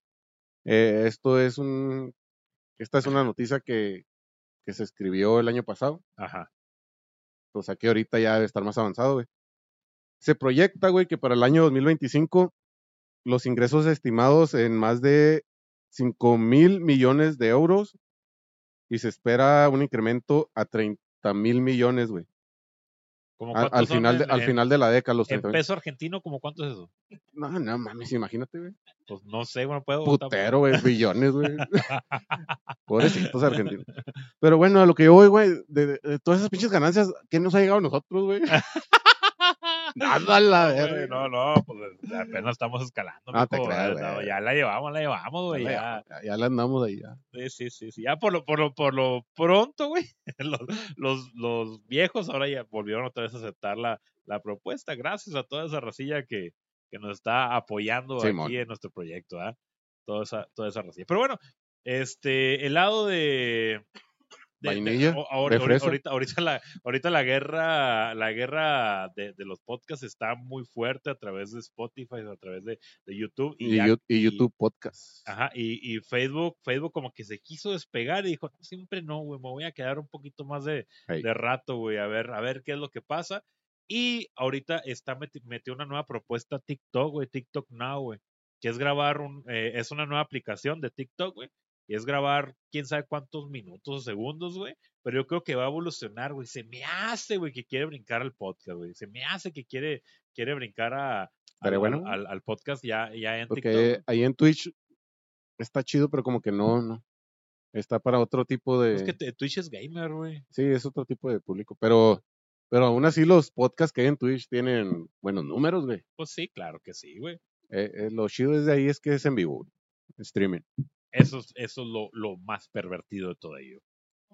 Esto es un. Esta es una noticia que, que se escribió el año pasado. Ajá. O sea que ahorita ya debe estar más avanzado, güey. Se proyecta, güey, que para el año 2025 los ingresos estimados en más de 5 mil millones de euros y se espera un incremento a 30 mil millones, güey. ¿Cómo A- cuántos Al final, de, en- al en- final de la década, los En 30 mil. peso argentino, ¿como cuánto es eso? No, no mames, imagínate, güey. Pues no sé, bueno, puedo. Putero, güey, billones, güey. Pobrecitos argentinos. Pero bueno, a lo que yo voy, güey, de, de- de todas esas pinches ganancias, ¿qué nos ha llegado a nosotros, güey? Nada la verga. No, no, pues apenas estamos escalando. No te mijo, creas, no, güey. ya la llevamos, la llevamos, güey. Ya, Ya, ya le andamos ahí. Ya. sí, sí, sí, sí. Ya por lo, por lo, por lo pronto, güey. Los, los, los viejos ahora ya volvieron otra vez a aceptar la, la propuesta. Gracias a toda esa racilla que, que nos está apoyando aquí en nuestro proyecto, ¿ah? Toda esa, toda esa racilla. Pero bueno, este, el lado de. De- Vainilla, o- ahora- de ahorita, fresa. ahorita, ahorita la, ahorita la guerra, la guerra de, de los podcasts está muy fuerte a través de Spotify, a través de, YouTube. Y, ya- Yu- y YouTube Podcast. Ajá, y, Facebook, Facebook como que se quiso despegar y dijo, "No, siempre no, güey, me voy a quedar un poquito más de, Hey. de rato, güey, a ver, a ver qué es lo que pasa. Y ahorita está meti- metió una nueva propuesta TikTok, güey, TikTok Now, güey, que es grabar un, eh, es una nueva aplicación de TikTok, güey, y es grabar quién sabe cuántos minutos o segundos, güey, pero yo creo que va a evolucionar, güey, se me hace, güey, que quiere brincar al podcast, güey, se me hace que quiere, quiere brincar a, al, bueno. al- al podcast ya, ya en TikTok. Porque ahí en Twitch está chido, pero como que no, no. Está para otro tipo de. Es que Twitch es gamer, güey. Sí, es otro tipo de público. Pero, pero aún así los podcasts que hay en Twitch tienen buenos números, güey. Pues sí, claro que sí, güey. Eh, eh, lo chido desde ahí es que es en vivo, streaming. Eso, es- eso es lo, lo más pervertido de todo ello.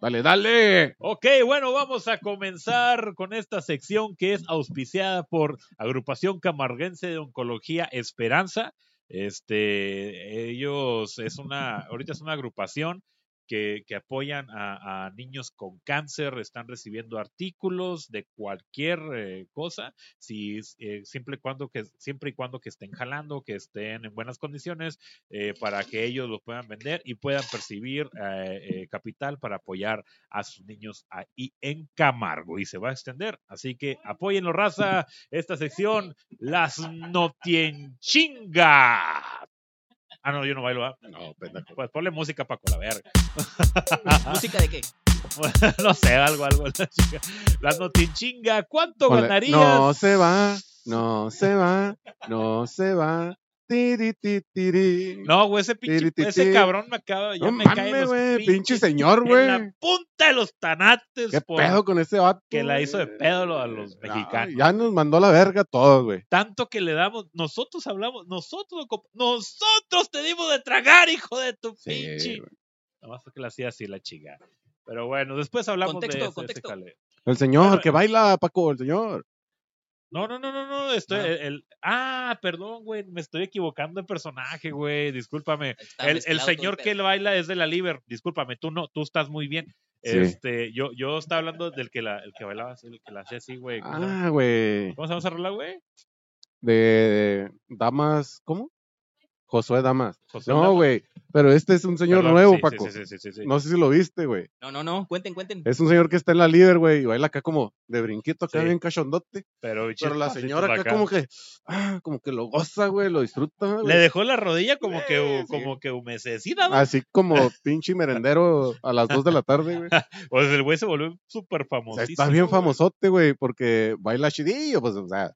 Dale, dale. Ok, bueno, vamos a comenzar con esta sección que es auspiciada por Agrupación Camarguense de Oncología Esperanza. Este, ellos es una, ahorita es una agrupación que, apoyan a, niños con cáncer, están recibiendo artículos de cualquier eh, cosa, si eh, siempre y cuando que siempre y cuando que estén jalando, que estén en buenas condiciones, eh, para que ellos los puedan vender y puedan percibir eh, capital para apoyar a sus niños ahí en Camargo y se va a extender. Así que apóyenlo, raza, esta sección, las notinchinga. Ah, no, yo no bailo, ¿ah? No, pendejo. Pues ponle música Paco la verga. ¿Música de qué? no sé, algo, algo. Las notinchinga, ¿cuánto Ponle, ganarías? No se va, no se va, no se va. Tiri, ti, tiri. No, güey, ese pinche, ese cabrón me acaba, ya No me cae mames, los güey, pinche pinches- señor, En la güey. punta de los tanates ¿Qué por pedo con ese vato? que la hizo de güey? pedo a los mexicanos. Ya nos mandó la verga todos, güey. tanto que le damos, nosotros hablamos, nosotros, nosotros te dimos de tragar, hijo de tu Sí, pinche. güey. Nada más que la hacía así la chica. Pero bueno, después hablamos Contexto, de ese, ese contexto. jale. El señor Bueno, que baila, Paco, el señor. No, no, no, no, no, estoy, Ah. el, el- ah, perdón, güey, me estoy equivocando de personaje, güey, discúlpame. Está El, el señor que baila es de la Liber, discúlpame, tú no, tú estás muy bien. Sí. Este, yo, yo estaba hablando del que la, el que bailaba así, el que la hacía así, güey. Ah, güey. ¿Cómo se llama esa rola, güey? De Damas, ¿cómo? Josué Damas. José No, güey. Pero este es un señor Perdón, nuevo, sí, Paco. sí, sí, sí, sí, sí. No sé si lo viste, güey. No, no, no, cuenten, cuenten. Es un señor que está en la líder, güey, y baila acá como de brinquito, acá Sí. bien cachondote. Pero, Pero la señora acá, como que, ah, como que lo goza, güey, lo disfruta. Le güey. dejó la rodilla como que, como que humececida, ¿no? Así como pinche merendero a las 2 de la tarde, güey. Pues el güey se volvió súper O famoso. sea, está bien famosote, güey, porque baila chidillo, pues, o sea,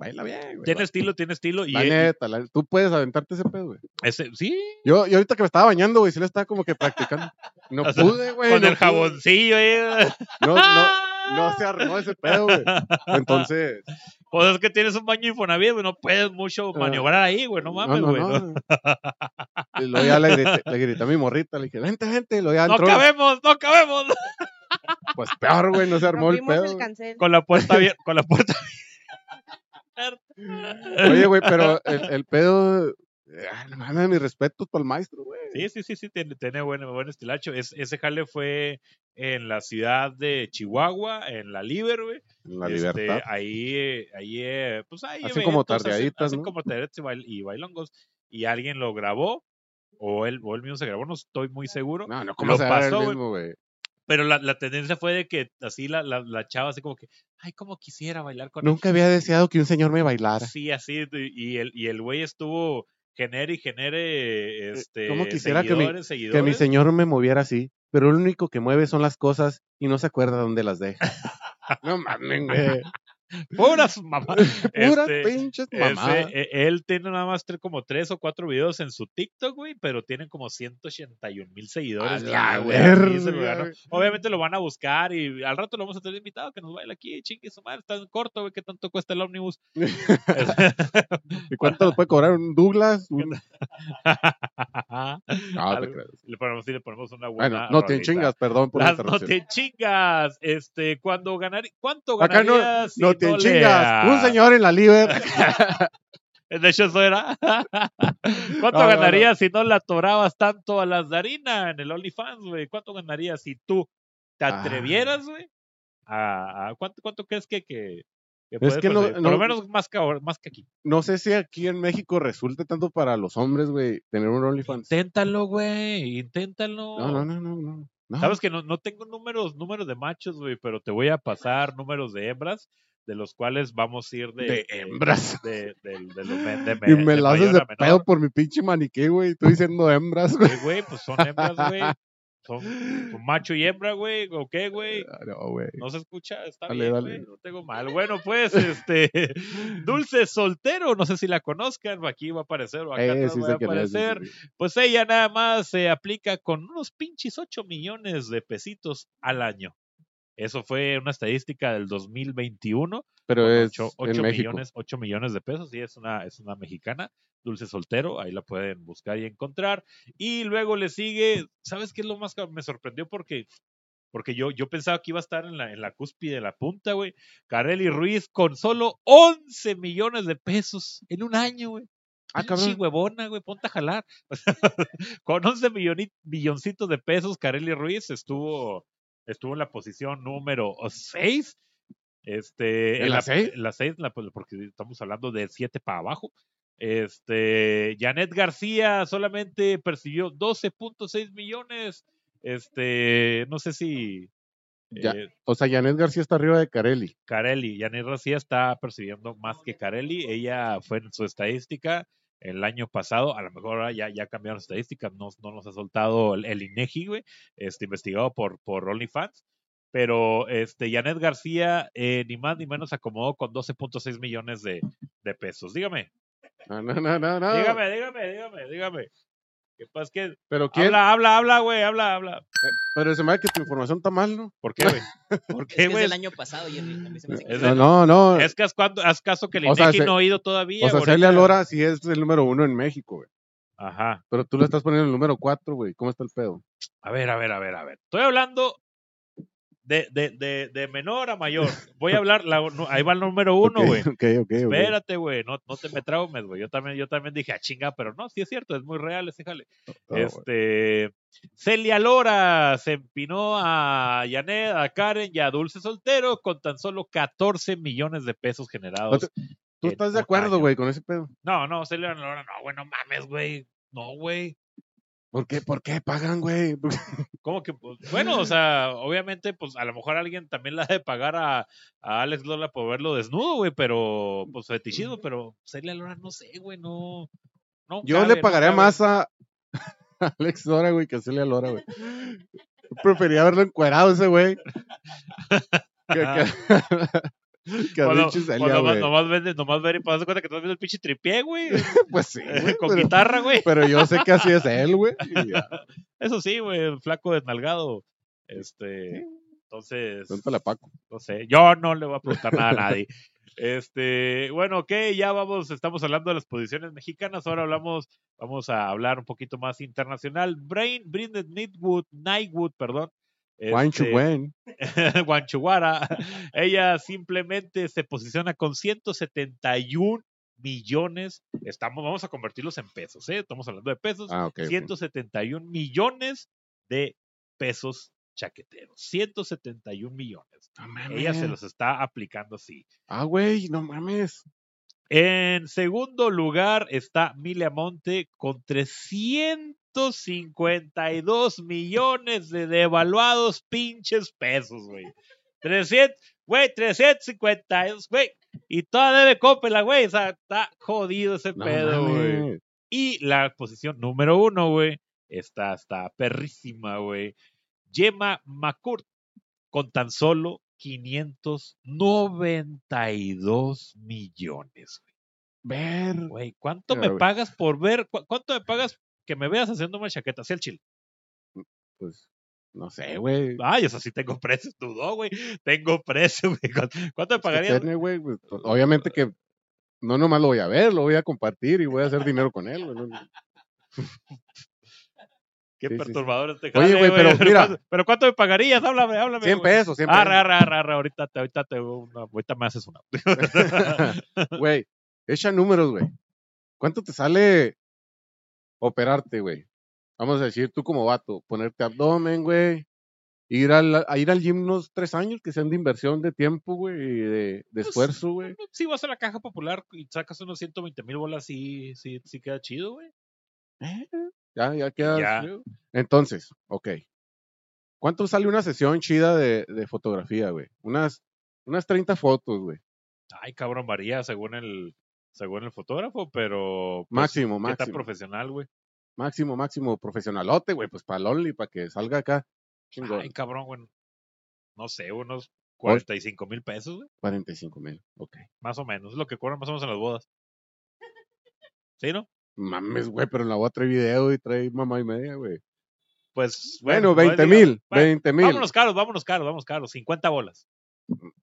baila bien, güey. Tiene estilo, tiene estilo. Y, La y- neta, la- tú puedes aventarte ese pedo, güey. ese, sí, Yo, yo ahorita que me estaba bañando, güey, sí le estaba como que practicando. No O sea, pude, güey. con no el pude. jaboncillo, eh. No, no, no se armó ese pedo, güey. Entonces, Pues es que tienes un baño Infonavit, güey, no puedes mucho Ah. maniobrar ahí, güey, no mames, güey. No, no. Y luego ya le grité, le grité a mi morrita, le dije, vente, vente, y luego ya No entró. cabemos, no cabemos. Pues peor, güey, no se armó el pedo. el güey. Con la puerta abierta, con la puerta Oye, güey, pero el, el pedo, ah, no mames, mis respetos para el maestro, güey. Sí, sí, sí, sí, tiene, tiene buen, buen estilacho. Es, ese jale fue en la ciudad de Chihuahua, en la Liber, güey. La Este, libertad. ahí, eh, ahí, eh, pues ahí Hacen como tardeaditas, hacen ¿no? como tardeaditas y, bail- y bailongos. Y alguien lo grabó, o él, o él mismo se grabó, no estoy muy seguro. No, no, ¿cómo lo se el pasó, mismo, güey? Pero la, la tendencia fue de que así la, la, la chava, así como que, ay, como quisiera bailar con él". Nunca había deseado que un señor me bailara. Sí, así, y el, y el güey estuvo genere y genere este, Eh, ¿Cómo quisiera que mi- seguidores, Que mi señor me moviera así, pero lo único que mueve son las cosas y no se acuerda dónde las deja. no mames, güey. Puras mamás. Puras Este, pinches mamadas. eh, él tiene nada más como tres o cuatro videos en su TikTok, güey, pero tienen como 181 mil seguidores. Ya, la güey. Obviamente lo van a buscar y al rato lo vamos a tener invitado que nos baile aquí, chingue su madre, está en corto, güey, ¿qué tanto cuesta el ómnibus? ¿Y cuánto le puede cobrar un Douglas? Un- No, te creas. le ponemos, sí, le ponemos una buena Bueno, no te chingas, perdón por la Las no interrupción. te chingas. Este, cuando ganar, ¿cuánto Acá no, ganarías? si no te chingas. Un señor en la liber. De hecho, eso era. ¿Cuánto No, no, no. ganarías si no la atorabas tanto a las de harina en el OnlyFans, güey? ¿Cuánto ganarías si tú te Ah. atrevieras, güey? A, a- ¿cuánto, ¿Cuánto crees que, que, que Es puedes que no- conseguir? Por lo menos más que, más que aquí. No sé si aquí en México resulte tanto para los hombres, güey, tener un OnlyFans. Inténtalo, güey. Inténtalo. No, no, no, no, no. no. Sabes que no, no tengo números, números de machos, güey, pero te voy a pasar números de hembras, de los cuales vamos a ir de, De hembras. De, de, de los Y me- la haces de pedo por mi pinche maniquí, güey. Estoy diciendo hembras, güey. Güey, pues son hembras, güey. Son, son macho y hembra, güey. ¿O qué, güey? Ah, No, güey. No se escucha, está Dale, bien, dale. güey, no tengo mal. Bueno, pues, este, Dulce Soltero, no sé si la conozcan, aquí va a aparecer o acá Eh, sí va a es, aparecer. sí, sí. Pues ella nada más se aplica con unos pinches 8 millones de pesitos al año. Eso fue una estadística del 2021. Pero es ocho- en ocho México. millones, 8 millones de pesos, y es una, es una mexicana, Dulce Soltero, ahí la pueden buscar y encontrar. Y luego le sigue, ¿sabes qué es lo más que me sorprendió? Porque, porque yo, yo pensaba que iba a estar en la, en la cúspide de la punta, güey. Carelli Ruiz con solo 11 millones de pesos en un año, güey. Ah, cabrón. huevona, güey, ponte a jalar. con 11 milloni- milloncitos de pesos, Carelli Ruiz estuvo, estuvo en la posición número 6. Este, ¿En la seis? en la 6, porque estamos hablando de 7 para abajo. Este, Janet García solamente percibió 12.6 millones. Este, no sé si Ya. eh, O sea, Janet García está arriba de Carelli. Carelli, Janet García está percibiendo más que Carelli. Ella fue en su estadística el año pasado, a lo mejor ahora ya, ya cambiaron las estadísticas, no, no nos ha soltado el, el INEGI, güey, este, investigado por, por OnlyFans. Pero este, Janet García, eh, ni más ni menos, se acomodó con 12.6 millones de, de pesos. Dígame, No, no, no, no. no. dígame, dígame, dígame, dígame. ¿Qué pasa? Es que Pero quién. habla, habla, habla, güey, habla, habla. Pero se me da que tu información está mal, ¿no? ¿Por qué, güey? ¿Por Es qué, que es del año pasado, Jerry. A mí se me hace que Es es del- No, no, no. Es que haz, caso que el O sea, INEGI se- no ha ido todavía. O sea. Celia Lora sí es el número uno en México, güey. Ajá. Pero tú le estás poniendo el número cuatro, güey. ¿Cómo está el pedo? A ver, a ver, a ver, a ver. Estoy hablando de, de, de, de menor a mayor. Voy a hablar, la- no, ahí va el número uno, güey. Ok, ok, ok. Espérate, güey, no, no te me traumes, güey. Yo también, yo también dije, ah, chinga, pero no, sí es cierto, es muy real ese jale. No, güey. este, Celia Lora se empinó a Janet, a Karen y a Dulce Soltero con tan solo 14 millones de pesos generados. ¿Tú estás de acuerdo, güey, con ese pedo? No, no, Celia Lora, no, güey, no mames, güey. No, güey. ¿Por qué? ¿Por qué pagan, güey? ¿Cómo que? pues, bueno, o sea, obviamente, pues a lo mejor alguien también la ha de pagar a, a Alex Lola por verlo desnudo, güey, pero, pues fetichismo, pero Celia Lora, no sé, güey, no. no Yo cabe, le pagaría más a Alex Lora, güey, que a Celia Lora, güey. Yo Prefería verlo encuerado ese güey. Que, que, que a Cuando- pinche cuando Celia, nomás, nomás, ves- nomás ver y pasas cuenta que estás viendo el pinche tripié, güey, Pues sí, güey, con pero, guitarra, güey. pero yo sé que así es él, güey. Eso sí, güey, flaco desnalgado. Este, entonces. Pregúntale a Paco. no sé, yo no le voy a preguntar nada a nadie. Este, bueno, ok, ya vamos, estamos hablando de las posiciones mexicanas, ahora hablamos, vamos a hablar un poquito más internacional. Brain, Brindet Nightwood, Nightwood, perdón. Este. Guanchuguara, ella simplemente se posiciona con 171 millones, estamos, vamos a convertirlos en pesos, ¿eh? estamos hablando de pesos, Ah, ok. ok. 171 millones de pesos chaqueteros, 171 millones. No mames. Ella se los está aplicando así. Ah, güey, no mames. En segundo lugar está Milia Monte con 352 millones de devaluados pinches pesos, güey. 300, güey, 352, güey. Y toda debe cópela, güey. O sea, está jodido ese No pedo, güey. Y la posición número uno, güey, está, está perrísima, güey. Gemma McCourt, con tan solo 592 millones. Ver. Güey, ¿cuánto me güey. pagas por ver? cu- ¿Cuánto me pagas que me veas haciendo una chaqueta? Hacia el chile. Pues, no sé, güey. Ay, eso sí tengo precio, dudó, güey. Tengo precio, güey. ¿Cuánto, me que pagarías? güey, pues, obviamente que no nomás lo voy a ver, lo voy a compartir y voy a hacer dinero con él. güey, Qué Sí, perturbador este Oye, jale, güey, pero mira. ¿cuánto, pero ¿cuánto me pagarías? Háblame, háblame. 100 güey. pesos, 100 pesos. Arre, arre, arre, ahorita te, ahorita te, una- ahorita me haces una. Güey, echa números, güey. ¿Cuánto te sale operarte, güey? Vamos a decir, tú como vato, ponerte abdomen, güey. Ir al, a ir al gym unos tres años que sean de inversión de tiempo, güey, y de, de Pues, esfuerzo, güey. Si vas a la caja popular y sacas unos 120 mil bolas, sí, sí, sí queda chido, güey. Ya, ya queda. Ya. Entonces, ok. ¿Cuánto sale una sesión chida de, de fotografía, güey? Unas, unas 30 fotos, güey. Ay, cabrón, varía según el, según el fotógrafo, pero. pues, Máximo, ¿Qué tan máximo. profesional, güey? Máximo, máximo profesionalote, güey. Pues para el Only, para que salga acá. Chingón. Ay, cabrón, güey. No sé, unos 45 mil pesos, güey. 45 mil. Ok. Más o menos. Es lo que cobran más o menos en las bodas. ¿Sí, no? Mames, güey, pero en la voy trae video y trae mamá y media, güey. Pues. Bueno, pues, 20 diga- mil. bueno, 20 mil. Vámonos caros, vámonos caros, vámonos caros. 50 bolas.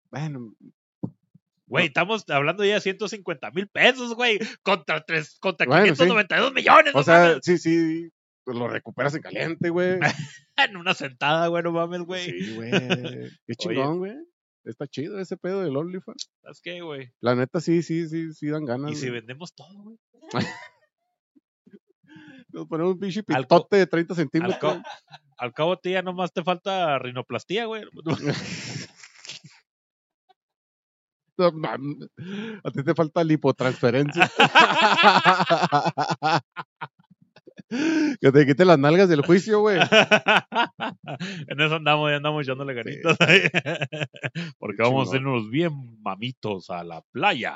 Bueno, Güey, estamos hablando ya de 150 mil pesos, güey. Contra, tres, contra Bueno, sí. 592 millones. o no sea, mames. sí, sí. lo recuperas en caliente, güey. En una sentada, güey, no mames, güey. Sí, güey. Qué chingón, güey. Está chido ese pedo del OnlyFans. ¿Sabes qué, güey? La neta, sí, sí, sí, sí dan ganas. Y si güey. vendemos todo, güey. Nos ponemos un pinche Al pitote de 30 Al, centímetros. co- al cabo, tía, nomás te falta rinoplastía, güey. No A ti te falta lipotransferencia. que te quite las nalgas del juicio, güey. en eso andamos, ya andamos echándole ganitas. ahí. Porque vamos a irnos bien mamitos a la playa.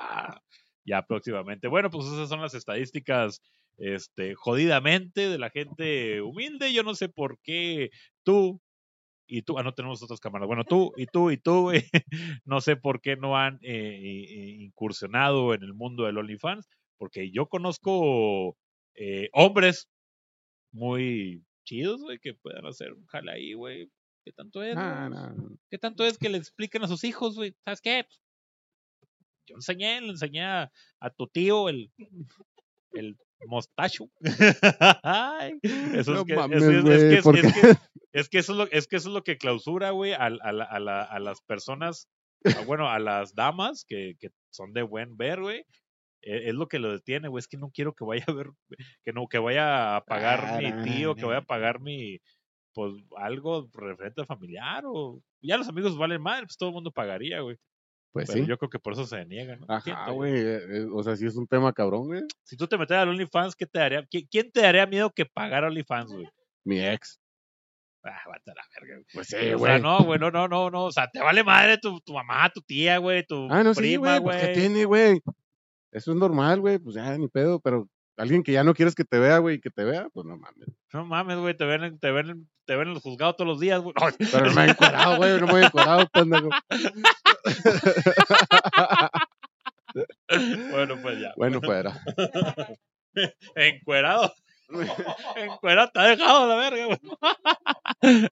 Ya próximamente. Bueno, pues esas son las estadísticas este, jodidamente de la gente humilde. Yo no sé por qué tú y tú, ah, no tenemos otras cámaras. Bueno, tú y tú y tú, no sé por qué no han eh, eh, incursionado en el mundo del OnlyFans, porque yo conozco eh, hombres muy chidos, güey, que puedan hacer un jale ahí, güey. ¿Qué tanto es? ¿Qué tanto es que le expliquen a sus hijos, güey? ¿Sabes qué? Yo enseñé, le enseñé a, a tu tío el, el mostacho. Eso es que, eso es lo, que clausura, güey, al- a, a la- a las personas, a- bueno, a las damas que, que son de buen ver, güey. eh, Es lo que lo detiene, güey. Es que no quiero que vaya a ver, que no, que vaya a pagar mi tío, que vaya a pagar mi, pues, algo referente a familiar o ya los amigos valen mal, pues todo el mundo pagaría, güey. Pues Pero sí. yo creo que por eso se deniegan, ¿no? Ajá, güey. eh, eh, O sea, sí es un tema cabrón, güey. Si tú te metes al OnlyFans, ¿qué te daría? ¿Qui- ¿Quién te daría miedo que pagar OnlyFans, güey? Mi ex. Ah, vete a la verga, güey. Pues sí, o sea, güey. no, güey, no, no, no, no. O sea, te vale madre tu, tu mamá, tu tía, güey, tu Ah, no, sí, prima, güey. Pues, güey. ¿qué tiene, güey? Eso es normal, güey. Pues ya, ni pedo. Pero alguien que ya no quieres que te vea, güey, que te vea, pues no mames. No mames, güey, te ven, en- te ven, en- te ven en los juzgados todos los días, güey. Pero no me he encuadrado, güey. No me he encuadrado, pendejo. bueno, pues ya. Bueno, fuera. Encuerado. Encuerado, te ha dejado la verga, güey.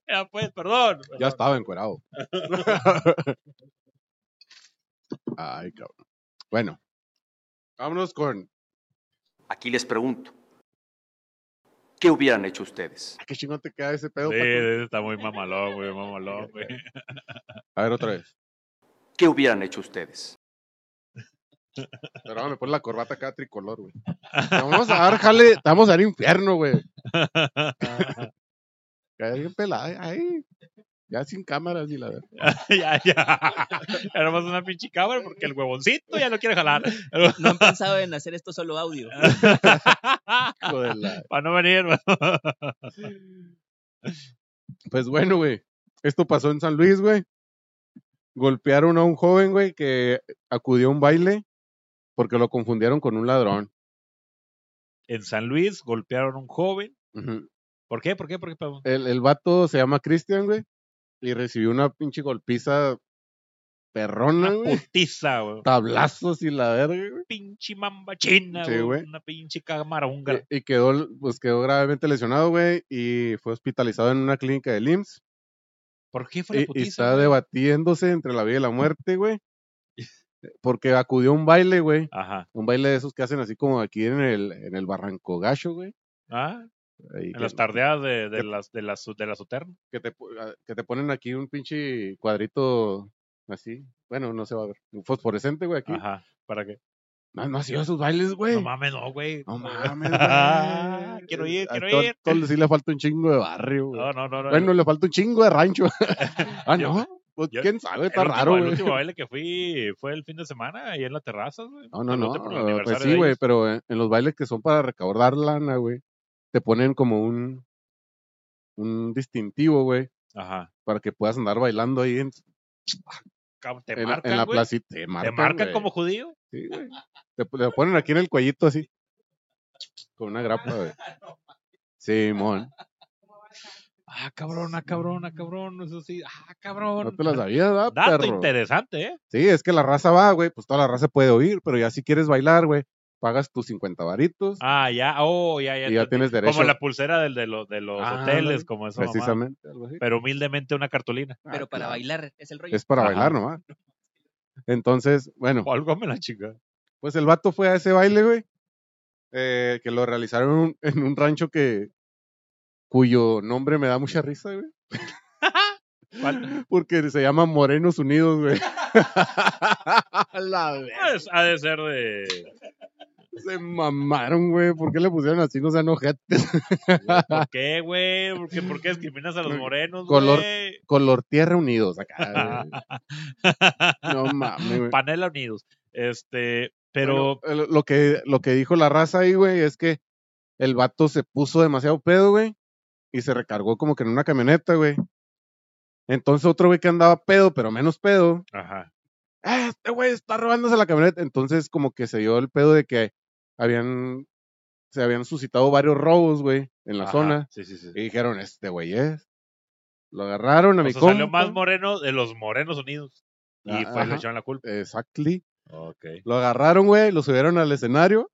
ya pues, perdón. Ya estaba encuerado. Ay, cabrón. Bueno. Vámonos con. Aquí les pregunto, ¿qué hubieran hecho ustedes? ¿A qué chingón te queda ese pedo, Sí, Paco? está muy mamalón, güey, mamalón, güey. A ver, otra vez. ¿Qué hubieran hecho ustedes? Pero ahora me pone la corbata acá tricolor, güey. Vamos a dar, jale. Vamos a dar infierno, güey. Cae bien pelada. Ay. Ya sin cámaras y la verdad. ya, ya. Era más una pinche cámara porque el huevoncito ya no quiere jalar. No han pensado en hacer esto solo audio. Para no venir, güey. Pues bueno, güey. Esto pasó en San Luis, güey. Golpearon a un joven, güey, que acudió a un baile porque lo confundieron con un ladrón. En San Luis golpearon a un joven. ¿Por qué? ¿Por qué? ¿Por qué, Pablo? el, el vato se llama Cristian, güey, y recibió una pinche golpiza perrona, Una güey. putiza, güey. Tablazos y la verga, güey. Pinche mamba china, Sí, güey. Una pinche cámara húngara. Y, y quedó, pues quedó gravemente lesionado, güey, y fue hospitalizado en una clínica de LIMS. ¿Por qué fue la Y, y putiza? está güey? debatiéndose entre la vida y la muerte, güey. Porque acudió a un baile, güey. Ajá. Un baile de esos que hacen así como aquí en el, en el Barranco Gacho, güey. Ah, Ahí en que- las tardeadas de, de que- las de las de la Soterna. que te, ah, que te ponen aquí un pinche cuadrito así. Bueno, no se va a ver. Un fosforescente, güey, aquí. Ajá. ¿Para qué? No, no ha sido a sus bailes, güey. No mames, no, güey. No mames, Ah, güey. quiero ir, quiero ir. todo sí le falta un chingo de barrio, güey. No, no, no. no. Bueno, le falta un chingo de rancho. ah, no. Pues yo- quién sabe, el está último- raro, El güey. último baile que fui fue el fin de semana ahí en la terraza, güey. No, no, El no. el Pues sí, güey, pero en, en los bailes que son para recaudar lana, güey, te ponen como un un distintivo, güey, Ajá. para que puedas andar bailando ahí en, Te en, marcan, en la placita. Te Te marcan, marcan güey. como judío. Sí, güey. Te, te ponen aquí en el cuellito así. Con una grapa, güey. Simón. Ah, cabrón, ah, cabrón, ah, cabrón. Eso sí. Ah, cabrón. No te la sabías, ¿verdad, Dato perro? interesante, ¿eh? Sí, es que la raza va, güey, pues toda la raza puede oír, pero ya si quieres bailar, güey, pagas tus 50 varitos Ah, ya. Oh, ya, ya. y ya tienes derecho. Como la pulsera del de, los de los Ah, hoteles, como eso. mamá. Precisamente, algo así. Pero humildemente una cartulina. Pero Ah, para claro. bailar es el rollo. Es para Ajá. bailar nomás. Entonces, bueno, Algo me la chica. pues el vato fue a ese baile, güey, eh, que lo realizaron en un- en un rancho que cuyo nombre me da mucha risa, güey. ¿Cuál? Porque se llama Morenos Unidos, güey. La. Pues, ha de ser de. Se mamaron, güey. ¿Por qué le pusieron así? No sean ojetes. ¿Por qué, güey? ¿Por qué, por qué discriminas a los morenos, Color- güey? Color Tierra Unidos, acá. güey. No mames, güey. Panela Unidos. Este, pero. Bueno, lo- lo, que, lo que dijo la raza ahí, güey, es que el vato se puso demasiado pedo, güey. Y se recargó como que en una camioneta, güey. Entonces otro güey que andaba pedo, pero menos pedo. Ajá. "Ah, este güey está robándose la camioneta. Entonces como que se dio el pedo de que habían, se habían suscitado varios robos, güey, en la ajá. zona. Sí, sí, sí. Y dijeron, este güey es. Lo agarraron a O mi sea, salió compa. más moreno de los Morenos Unidos. Y Ah, fue, le echaron la culpa. Exactly. Ok. Lo agarraron, güey, lo subieron al escenario.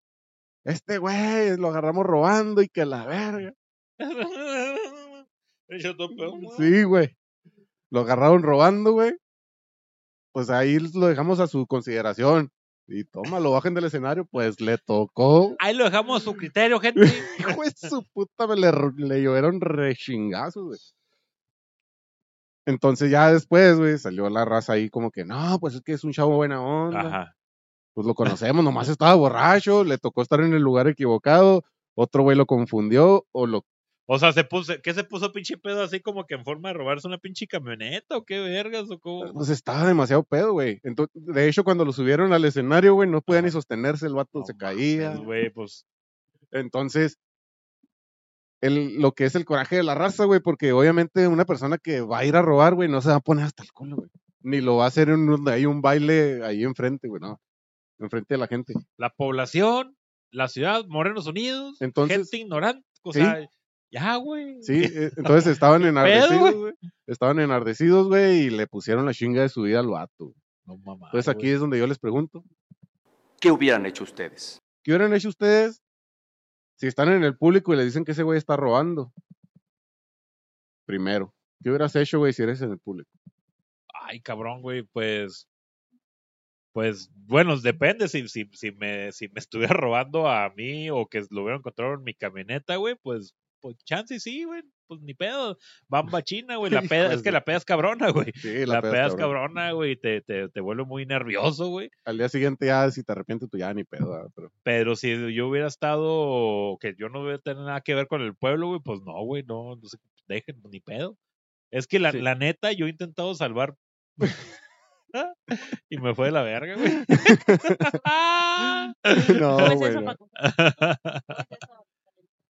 Este güey, lo agarramos robando y que la verga. Sí, güey. Lo agarraron robando, güey. Pues ahí lo dejamos a su consideración. Y toma, lo bajen del escenario, pues le tocó. Ahí lo dejamos a su criterio, gente. Hijo de su puta, me le, le llovieron rechingazos, güey. Entonces ya después, güey, salió la raza ahí como que, no, pues es que es un chavo buena onda. Ajá. Pues lo conocemos, nomás estaba borracho, le tocó estar en el lugar equivocado, otro güey lo confundió o lo... O sea, se puso, ¿qué se puso pinche pedo así como que en forma de robarse una pinche camioneta o qué vergas o cómo? Pues estaba demasiado pedo, güey. De hecho, cuando lo subieron al escenario, güey, no podía ni sostenerse, el vato No se caía. Güey, pues. Entonces, el, lo que es el coraje de la raza, güey, porque obviamente una persona que va a ir a robar, güey, no se va a poner hasta el culo, güey. Ni lo va a hacer en donde hay un baile ahí enfrente, güey, no. Enfrente de la gente. La población, la ciudad, Morenos Unidos, Entonces- gente ignorante. O Sí. Ya, güey. Sí, eh, entonces estaban enardecidos, güey? güey. Estaban enardecidos, güey, y le pusieron la chinga de su vida al vato. No mamá. Entonces aquí es donde yo les pregunto, ¿Qué hubieran hecho ustedes? ¿qué hubieran hecho ustedes si están en el público y le dicen que ese güey está robando? Primero, ¿qué hubieras hecho, güey, si eres en el público? Ay, cabrón, güey, pues. Pues, bueno, depende si, si, si, me, si me estuviera robando a mí o que lo hubiera encontrado en mi camioneta, güey, pues, pues chance sí, güey, pues ni pedo. Bamba china, güey, la peda, es que la peda es cabrona, güey. Sí, La, pedas, peda es cabrona, güey, te, te, te vuelve muy nervioso, güey. Al día siguiente ya, si te arrepientes, tú ya ni pedo, ¿verdad? pero Pero si yo hubiera estado, que yo no hubiera tenido nada que ver con el pueblo, güey, pues no, güey, no, no se dejen, ni pedo. Es que la, Sí. la neta, yo he intentado salvar. y me fue de la verga, güey. no, ¿Cómo es güey. no. Paco? ¿Cómo es eso?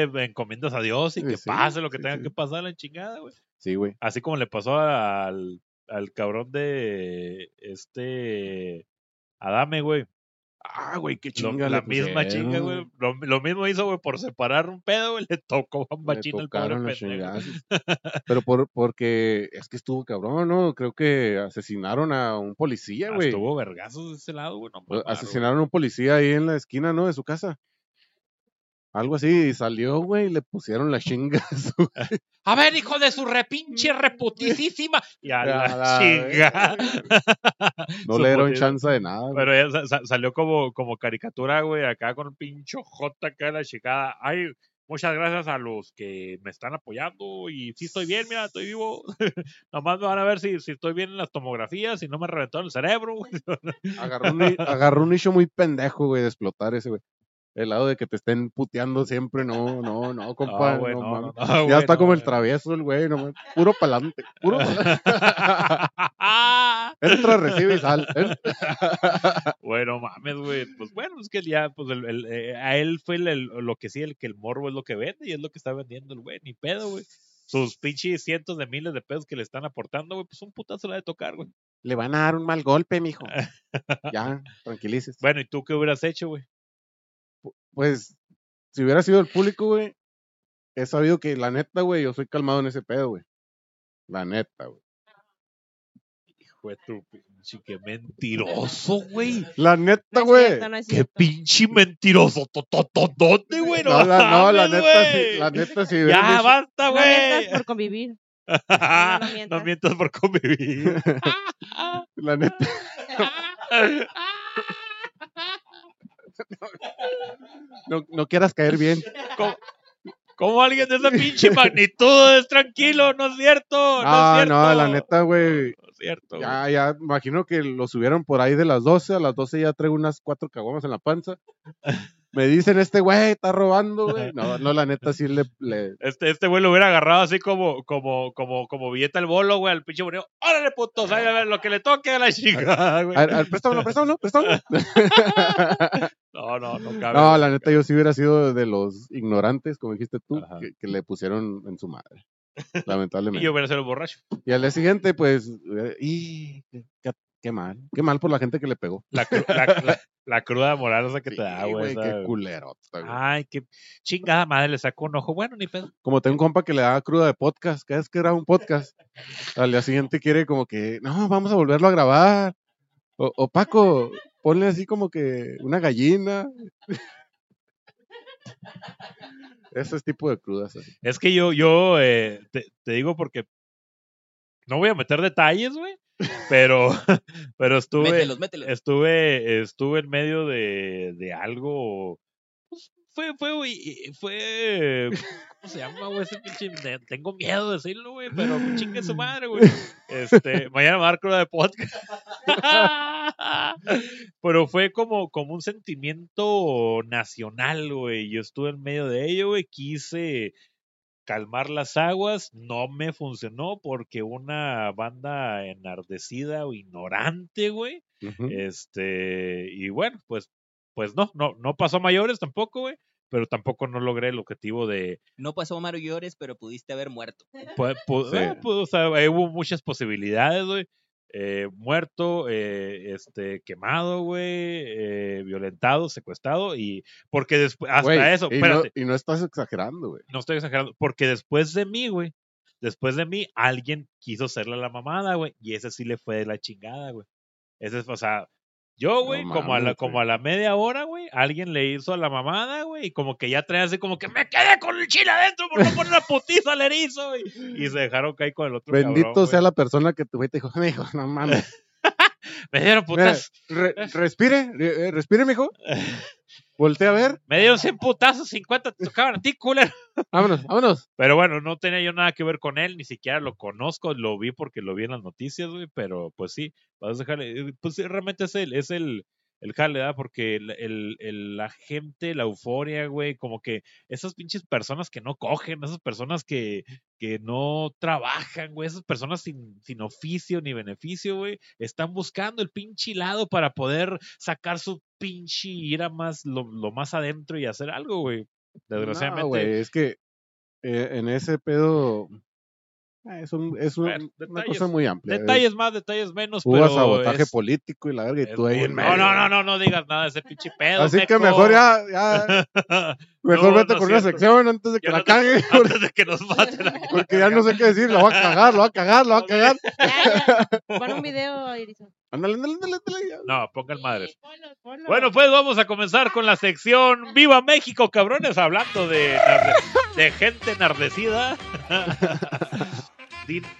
te encomiendas a Dios y Sí, que sí, pase lo que sí, tenga que pasar la chingada, güey. Sí, güey. Así como le pasó al, al cabrón de este Adame, güey. Ah, güey, qué chinga. la misma chinga, güey. Lo, lo mismo hizo, güey, por separar un pedo, güey. Le tocó a machín el pobre pendejo. Pero por, porque es que estuvo cabrón, ¿no? Creo que asesinaron a un policía, Ah, güey. Estuvo vergazos de ese lado, güey. No O- mamaron, güey. Asesinaron a un policía ahí en la esquina, ¿no? De su casa. Algo así, y salió, güey, y le pusieron la chinga. a su- A ver, hijo de su repinche reputisísima. Y a la la chinga. No le dieron chance de nada. güey. Pero sa- sa- salió como, como caricatura, güey, acá con el pincho J acá en la chicada. Ay, muchas gracias a los que me están apoyando y sí estoy bien, mira, estoy vivo. Nomás me van a ver si, si estoy bien en las tomografías y no me reventó el cerebro. güey. Agarró un, agarró un nicho muy pendejo, güey, de explotar ese, güey. El lado de que te estén puteando siempre, no, no, no, compa. No, güey, ya güey, está como el travieso el güey, no, puro pa'lante, puro Entra, recibe y sal. ¿eh? Bueno, mames, güey. Pues bueno, es que ya, pues el, el, eh, a él fue el- lo que sí, el que el morbo es lo que vende y es lo que está vendiendo el güey. Ni pedo, güey. Sus pinches cientos de miles de pesos que le están aportando, güey, pues un putazo la de tocar, güey. Le van a dar un mal golpe, mijo. Ya, tranquilices. Bueno, ¿y tú qué hubieras hecho, güey? Pues, si hubiera sido el público, güey, he sabido que la neta, güey, yo soy calmado en ese pedo, güey. La neta, güey. Hijo de tu pinche, qué mentiroso, güey. La neta, No güey. no es Qué pinche mentiroso. ¿Dónde, güey? No, la, no, la neta, sí, güey. la neta, hubieran Ya, basta, No mientas güey. por convivir. no, no mientas. mientas por convivir. la neta, no, no quieras caer bien. ¿Cómo, cómo alguien de esa pinche magnitud es tranquilo? No es cierto. No, Ah, es cierto. no, la neta, güey. No es cierto. güey. Ya, ya, imagino que lo subieron por ahí de las 12. A las 12 ya traigo unas cuatro caguamas en la panza. Me dicen, este güey está robando, güey. No, no, la neta sí le. le- Este, este güey lo hubiera agarrado así como, como, como, como billete al bolo, güey, al pinche bonito. ¡Órale, ver lo que le toque a la chica, güey. A ver, a ver, préstamelo, préstamelo, préstamelo. No, no, no cabe. No, la neta, yo sí hubiera sido de los ignorantes, como dijiste tú, que, que le pusieron en su madre. Y Lamentablemente. yo hubiera sido borracho. Y al día siguiente, pues, eh, y qué, mal, qué mal por la gente que le pegó. La, cru- la, la- la cruda moral esa que te da, güey. qué culero. Ay, qué chingada madre, le sacó un ojo. Bueno, ni pedo. Como tengo un compa que le da cruda de podcast, cada vez que graba un podcast, al día siguiente quiere como que, no, vamos a volverlo a grabar. O, o Paco, ponle así como que una gallina. Ese es tipo de crudas. así. Es que yo, yo eh, te, te digo porque no voy a meter detalles, güey. Pero, pero estuve, Mételos, mételos. estuve, estuve en medio de, de algo. Fue, fue, güey, fue. ¿Cómo se llama, güey? Ese pinche. Tengo miedo de decirlo, güey, pero chingue su madre, güey. Este, mañana me va a dar cruda de podcast. pero fue como, como un sentimiento nacional, güey. Yo estuve en medio de ello, güey. Quise calmar las aguas, no me funcionó porque una banda enardecida o ignorante, güey, este, y bueno, pues, pues no, no, no pasó a mayores tampoco, güey, pero tampoco no logré el objetivo de, No pasó Mario Llores, pero pudiste haber muerto. pu- pu- Sí. ah, pues, o sea, eh, hubo muchas posibilidades, güey, eh, muerto, eh, este, quemado, güey, eh, violentado, secuestrado, y porque después, hasta eso, y no, y no estás exagerando, güey. no estoy exagerando, porque después de mí, güey, después de mí, alguien quiso hacerle la mamada, güey, y ese sí le fue de la chingada, güey. Ese es, o sea, yo, No güey, como, a la, como a la media hora, güey, alguien le hizo la mamada, güey, y como que ya trae así como que me quedé con el chile adentro por no poner la putiza al erizo, güey. Y se dejaron caer con el otro Bendito cabrón, sea güey. la persona que tu güey te dijo, mijo, no mames. Me dieron Mira, putas, re- respire, re- eh, respire, mijo. Voltea a ver. me dieron 100 putazos, 50 te tocaban a ti, culero. Vámonos, vámonos. Pero bueno, no tenía yo nada que ver con él, ni siquiera lo conozco, lo vi porque lo vi en las noticias, güey, pero pues sí, vas a dejarle, eh, pues sí, realmente es el, es el, el jale, ¿verdad? Porque el, el- el- la gente, la euforia, güey, como que esas pinches personas que no cogen, esas personas que, que no trabajan, güey, esas personas sin, sin oficio ni beneficio, güey, están buscando el pinche lado para poder sacar su pinche ir a más, lo, lo más adentro y hacer algo, güey. Desgraciadamente. No, güey, es que eh, en ese pedo es, un, es un- una detalles- cosa muy amplia. detalles más, detalles menos, Hubo pero sabotaje es- político y la verga, y tú ahí en no, medio. no, no, no, no digas nada de ese pinche pedo. Así que mejor ya, ya mejor No, vete no con una sección antes de que Ya la no te- cague, Antes de que nos maten. aquí. porque ya no sé qué decir, lo va a cagar, lo va a cagar, lo va a cagar. Ya, ya. Pon un video, Irizón. Ándale, ándale, ándale. No, pongan madres. Sí, ponlo, ponlo. Bueno, pues vamos a comenzar con la sección Viva México, cabrones, hablando de, de gente enardecida.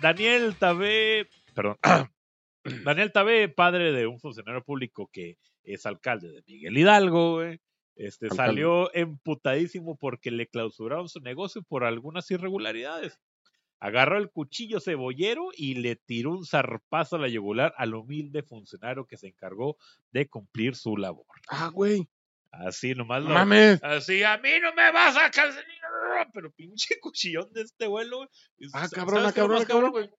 Daniel Tabé, perdón, Daniel Tabé, padre de un funcionario público que es alcalde de Miguel Hidalgo, güey, este, Alcalde. salió emputadísimo porque le clausuraron su negocio por algunas irregularidades. Agarró el cuchillo cebollero y le tiró un zarpazo a la yugular al humilde funcionario que se encargó de cumplir su labor. Ah, güey, Así nomás no lo- mames. Así, a mí no me vas a calcetar. Pero pinche cuchillón de este vuelo, güey. Ah, ¿sabes cabrón, ah, lo cabrón, ah, cabrón. güey?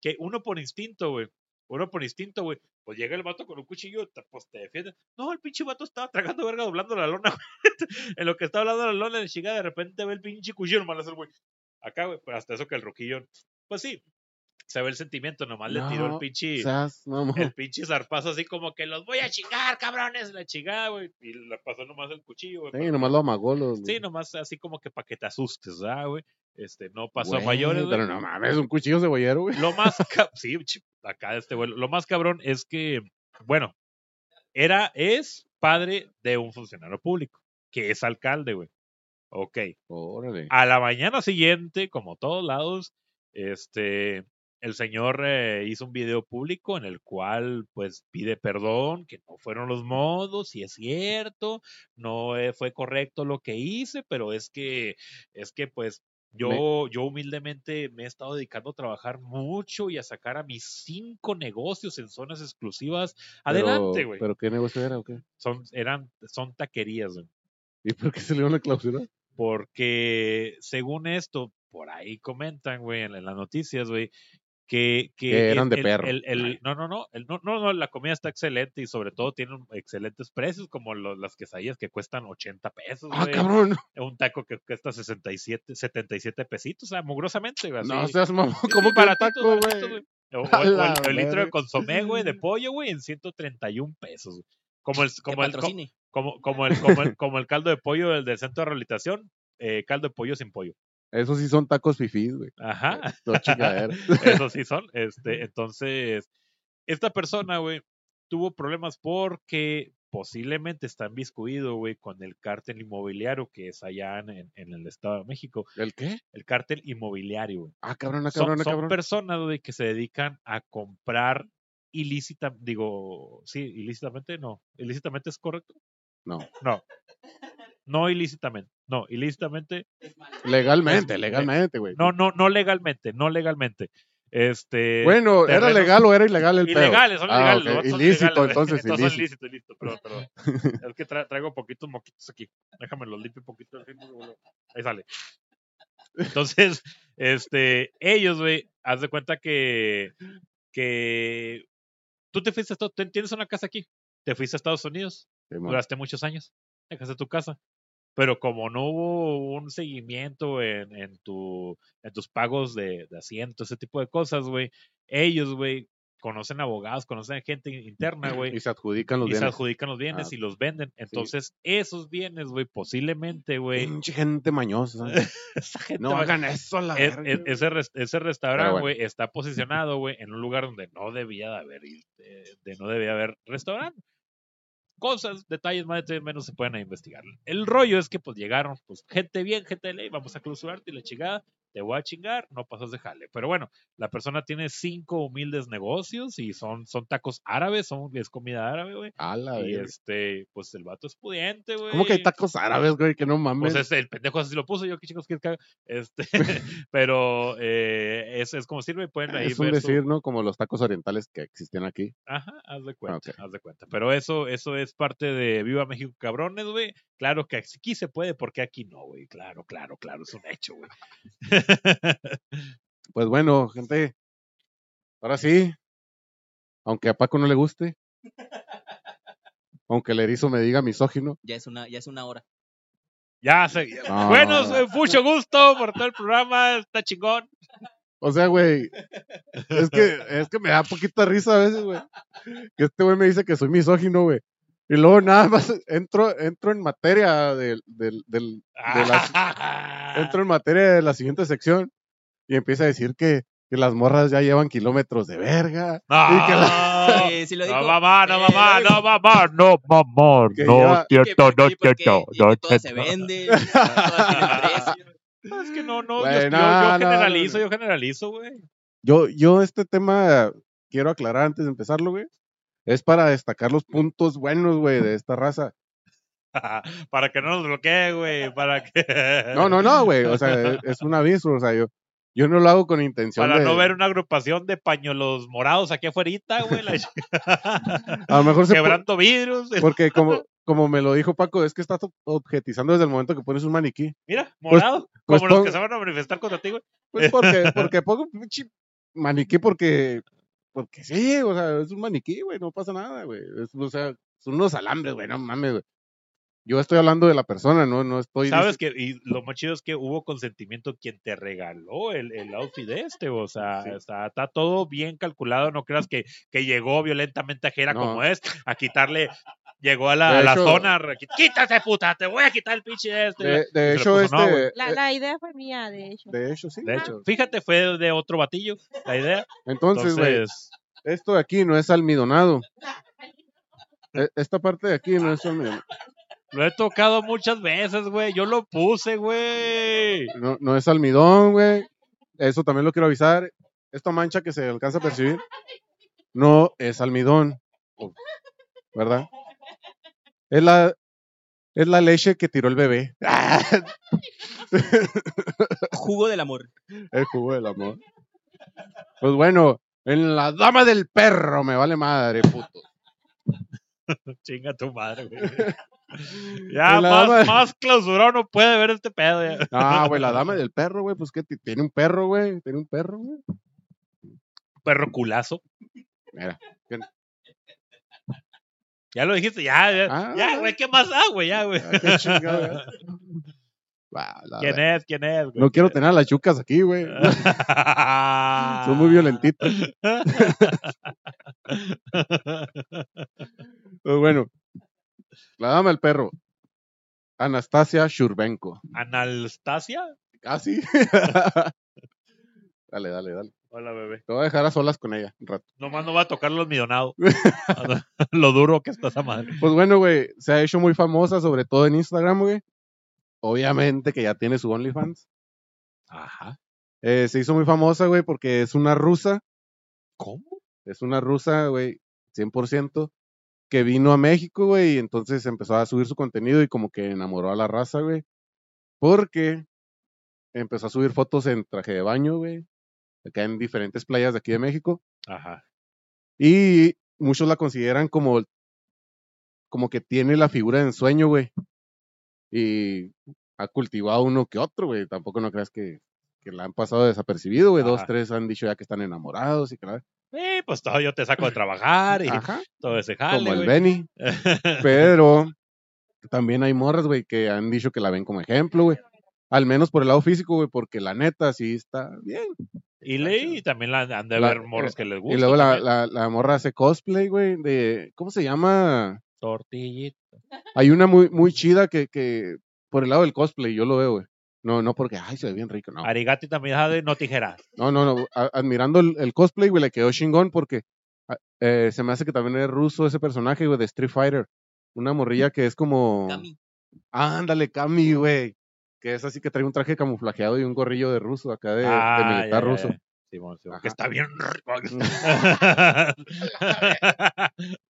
Que uno por instinto, güey. Uno por instinto, güey. Pues llega el vato con un cuchillo, te- pues te defiende. No, el pinche vato estaba tragando verga doblando la lona, güey. En lo que estaba hablando la lona, de chica, de repente ve el pinche cuchillo, el güey. Acá, güey, pero hasta eso que el roquillo. Pues sí, se ve el sentimiento, nomás le tiró el pinche Seas, no, el pinche zarpazo así como que los voy a chingar, cabrones, la chingada, güey. Y le pasó nomás el cuchillo, güey. Sí, pero- nomás lo amagó. Lo, Sí, nomás así como que para que te asustes, ¿verdad, güey? Este, no pasó a Güey, mayores, güey. Pero no mames, un cuchillo cebollero, güey. Lo más, sí, acá este vuelo. Lo más cabrón es que, bueno, era, es padre de un funcionario público, que es alcalde, güey. Ok. Órale. A la mañana siguiente, como todos lados, este, el señor eh, hizo un video público en el cual, pues, pide perdón, que no fueron los modos, y es cierto, no eh, fue correcto lo que hice, pero es que, es que, pues, yo, yo humildemente me he estado dedicando a trabajar mucho y a sacar a mis cinco negocios en zonas exclusivas. Adelante, güey. ¿Pero qué negocio era o qué? Son, eran, son taquerías, güey ¿Y por qué se le dio una clausura? porque según esto, por ahí comentan, güey, en las noticias, güey, que, que Que eran el- de el- perro. el- el- no, no, no, el- no, no, no, la comida está excelente y sobre todo tienen excelentes precios, como lo- las quesadillas que cuestan 80 pesos, Ah, cabrón. Un taco que cuesta 67, 77 pesitos, o sea, mugrosamente, güey. No seas mamón, como baratito, taco, güey. O, o- A o el, litro de consomé, güey, de pollo, güey, en 131 pesos. Como el, como el, como, como el, como el, como el caldo de pollo del, del centro de rehabilitación, eh, caldo de pollo sin pollo. Esos sí son tacos fifís, güey. Ajá, esos sí son. Este, entonces, esta persona, güey, tuvo problemas porque posiblemente está inviscuido, güey, con el cártel inmobiliario que es allá en, el Estado de México. ¿El qué? El cártel inmobiliario, güey. Ah, cabrón, ah, Son, cabrón, ah, son cabrón. personas, güey, que se dedican a comprar ilícita, digo, sí, ilícitamente, no. ¿Ilícitamente es correcto? No. No. No ilícitamente. No, ilícitamente. Legalmente, Es- legalmente, güey. No, no, no legalmente, no legalmente. Este. Bueno, ¿era legal o era ilegal el pedo? Ilegales, son Ah, ilegales. ok, los vatos son Ilícito, ilegales, güey. entonces, Estos son ilícito. ilícitos, listo, perdón, perdón. es que tra- traigo poquitos moquitos aquí. Déjame los limpio un poquito. Ahí sale. Entonces, este, ellos, güey, haz de cuenta que, que tú te fuiste a Estados tú tienes una casa aquí, te fuiste a Estados Unidos, duraste muchos años, dejaste tu casa. Pero como no hubo un seguimiento en, en, tu, en tus pagos de, de asiento, ese tipo de cosas, güey, ellos, güey, conocen abogados, conocen gente interna, güey, Y se adjudican los y se bienes. adjudican los bienes Ah, y los venden. Entonces, esos bienes, güey, posiblemente, güey, Pinche gente mañosa. esa gente No hagan eso a la es- güey. ese, ese restaurante, bueno. güey, está posicionado, güey, en un lugar donde no debía de haber, de, de no debía haber restaurante. Cosas, detalles más, detalles menos se pueden investigar. El rollo es que, pues, llegaron, pues, gente bien, gente de ley, vamos a clausurarte y la chingada, te voy a chingar, no pasas de jale. Pero bueno, la persona tiene cinco humildes negocios y son, son tacos árabes, son, es comida árabe, güey. A la Y verga. este, pues el vato es pudiente, güey. ¿Cómo que hay tacos árabes, güey? Que no mames. Pues este, el pendejo así lo puso, yo qué chicos que haga? Este, pero eh, es, es como sirve, pueden ahí es un ver su- decir, ¿no? Como los tacos orientales que existen aquí. Ajá, haz de cuenta, haz de cuenta. Pero eso, eso es parte de Viva México, cabrones, güey. Claro que aquí se puede, porque aquí no, güey. Claro, claro, claro, es un hecho, güey. Pues bueno, gente. Ahora sí. Aunque a Paco no le guste. Aunque el erizo me diga misógino. Ya es una, ya es una hora. ya sé. No. Bueno, mucho gusto por todo el programa, está chingón. O sea, güey. Es que, es que me da poquita risa a veces, güey. Que este güey me dice que soy misógino, güey. Y luego nada más entro, entro en materia del, del, del, de la, entro en materia de la siguiente sección y empieza a decir que, que las morras ya llevan kilómetros de verga. No, Y que la- Eh, sí lo no, dijo. mamá, no, Eh, mamá, dijo. no, mamá, no, mamá, Que no, cierto, no, cierto, no, todo se cierto. vende. No, Es que no, no, yo, Güey, yo- no, yo no, no, generalizo, no. yo generalizo, güey. Yo, yo este tema quiero aclarar antes de empezarlo, güey. Es para destacar los puntos buenos, güey, de esta raza. para que no nos bloquee, güey, para que... No, no, no, güey. O sea, es, es un aviso. O sea, yo, yo no lo hago con intención Para de... no ver una agrupación de pañuelos morados aquí afuera, güey. la A lo mejor se Quebrando vidrios. Porque como, como me lo dijo Paco, es que estás objetizando desde el momento que pones un maniquí. Mira, morado. pues como los pon- que se van a manifestar contra ti, güey. Pues porque, porque pongo un maniquí porque, porque sí, o sea, es un maniquí, güey, no pasa nada, güey. O sea, son unos alambres, güey, no mames, güey. Yo estoy hablando de la persona, no, no estoy. Sabes que, y lo más chido es que hubo consentimiento quien te regaló el, el outfit este, o sea, Sí. está, está todo bien calculado, no creas que, que llegó violentamente a Jera No. como es, a quitarle, llegó a la, De a la hecho- zona, quítate puta, te voy a quitar el pinche este. De, de se le hecho, puso, este. "No, güey". La, la idea fue mía, de hecho. de hecho, sí. De hecho, fíjate, fue de otro batillo la idea. Entonces, güey, esto de aquí no es almidonado. E- Esta parte de aquí no es almidonado. lo he tocado muchas veces, güey. Yo lo puse, güey. No, no es almidón, güey. Eso también lo quiero avisar. Esta mancha que se alcanza a percibir no es almidón. ¿Verdad? Es la, es la leche que tiró el bebé. Jugo del amor. El jugo del amor. Pues bueno, en la dama del perro me vale madre, puto. Chinga tu madre, güey. Ya, más, dama- más clausurado no puede ver este pedo. ya. Ah, güey, la dama del perro, güey, pues que ti- tiene un perro, güey. Tiene un perro, güey. Perro culazo. Mira. Ya lo dijiste, ya, ya, Ah. ya, güey, ¿qué más da, güey? Ya, güey. Ah, qué la ¿Quién es? ¿Quién es? güey? No quiero tener a las chucas aquí, güey. Son muy violentitas. Pues bueno, la dama del perro. Anastasia Shurbenko. ¿Analstasia? Ah, sí. dale, dale, dale. Hola, bebé. Te voy a dejar a solas con ella un rato. Nomás no va a tocar los millonados. Lo duro que está esa madre. Pues bueno, güey, se ha hecho muy famosa, sobre todo en Instagram, güey. Obviamente que ya tiene su OnlyFans. Ajá. Eh, se hizo muy famosa, güey, porque es una rusa. ¿Cómo? Es una rusa, güey, 100%, que vino a México, güey, y entonces empezó a subir su contenido y como que enamoró a la raza, güey. Porque empezó a subir fotos en traje de baño, güey, acá en diferentes playas de aquí de México. Ajá. Y muchos la consideran como, como que tiene la figura de ensueño, güey. Y ha cultivado uno que otro, güey. Tampoco no creas que, que la han pasado desapercibido, güey. Dos, tres han dicho ya que están enamorados y que la... Sí, pues todo yo te saco de trabajar y Ajá, todo ese jale, como el. Benny. Pero también hay morras, güey, que han dicho que la ven como ejemplo, güey. Al menos por el lado físico, güey, porque la neta sí está bien. y leí también la, han de La- ver morros que les gusta. y luego la, la, la morra hace cosplay, güey, de... ¿Cómo se llama? Tortillita. Hay una muy, muy chida que, que por el lado del cosplay, yo lo veo, güey. No, no porque, ay, se ve bien rico, no. Arigati también sabe no tijeras. No, no, no. admirando el, el cosplay, güey, le quedó chingón porque a- eh, se me hace que también es ruso ese personaje, güey, de Street Fighter. Una morrilla que es como... Cami. Ándale, Cami, güey. Que es así que trae un traje camuflajeado y un gorrillo de ruso acá de, de Ah, militar ya, ya, ruso. que está bien rico.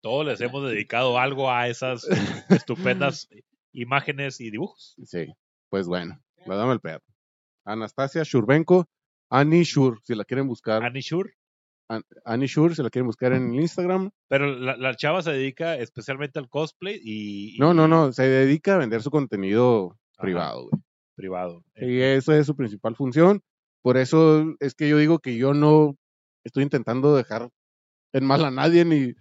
Todos les hemos dedicado algo a esas estupendas imágenes y dibujos. Sí, pues bueno, la dame el perro. Anastasia Shurbenko, Annie Shur, si la quieren buscar. Annie Shure. An- Annie Shur, si la quieren buscar en Instagram. Pero la, la chava se dedica especialmente al cosplay y, No, no, no, se dedica a vender su contenido Ajá. privado, güey. privado. Y eso es su principal función. Por eso es que yo digo que yo no estoy intentando dejar en mal a nadie ni,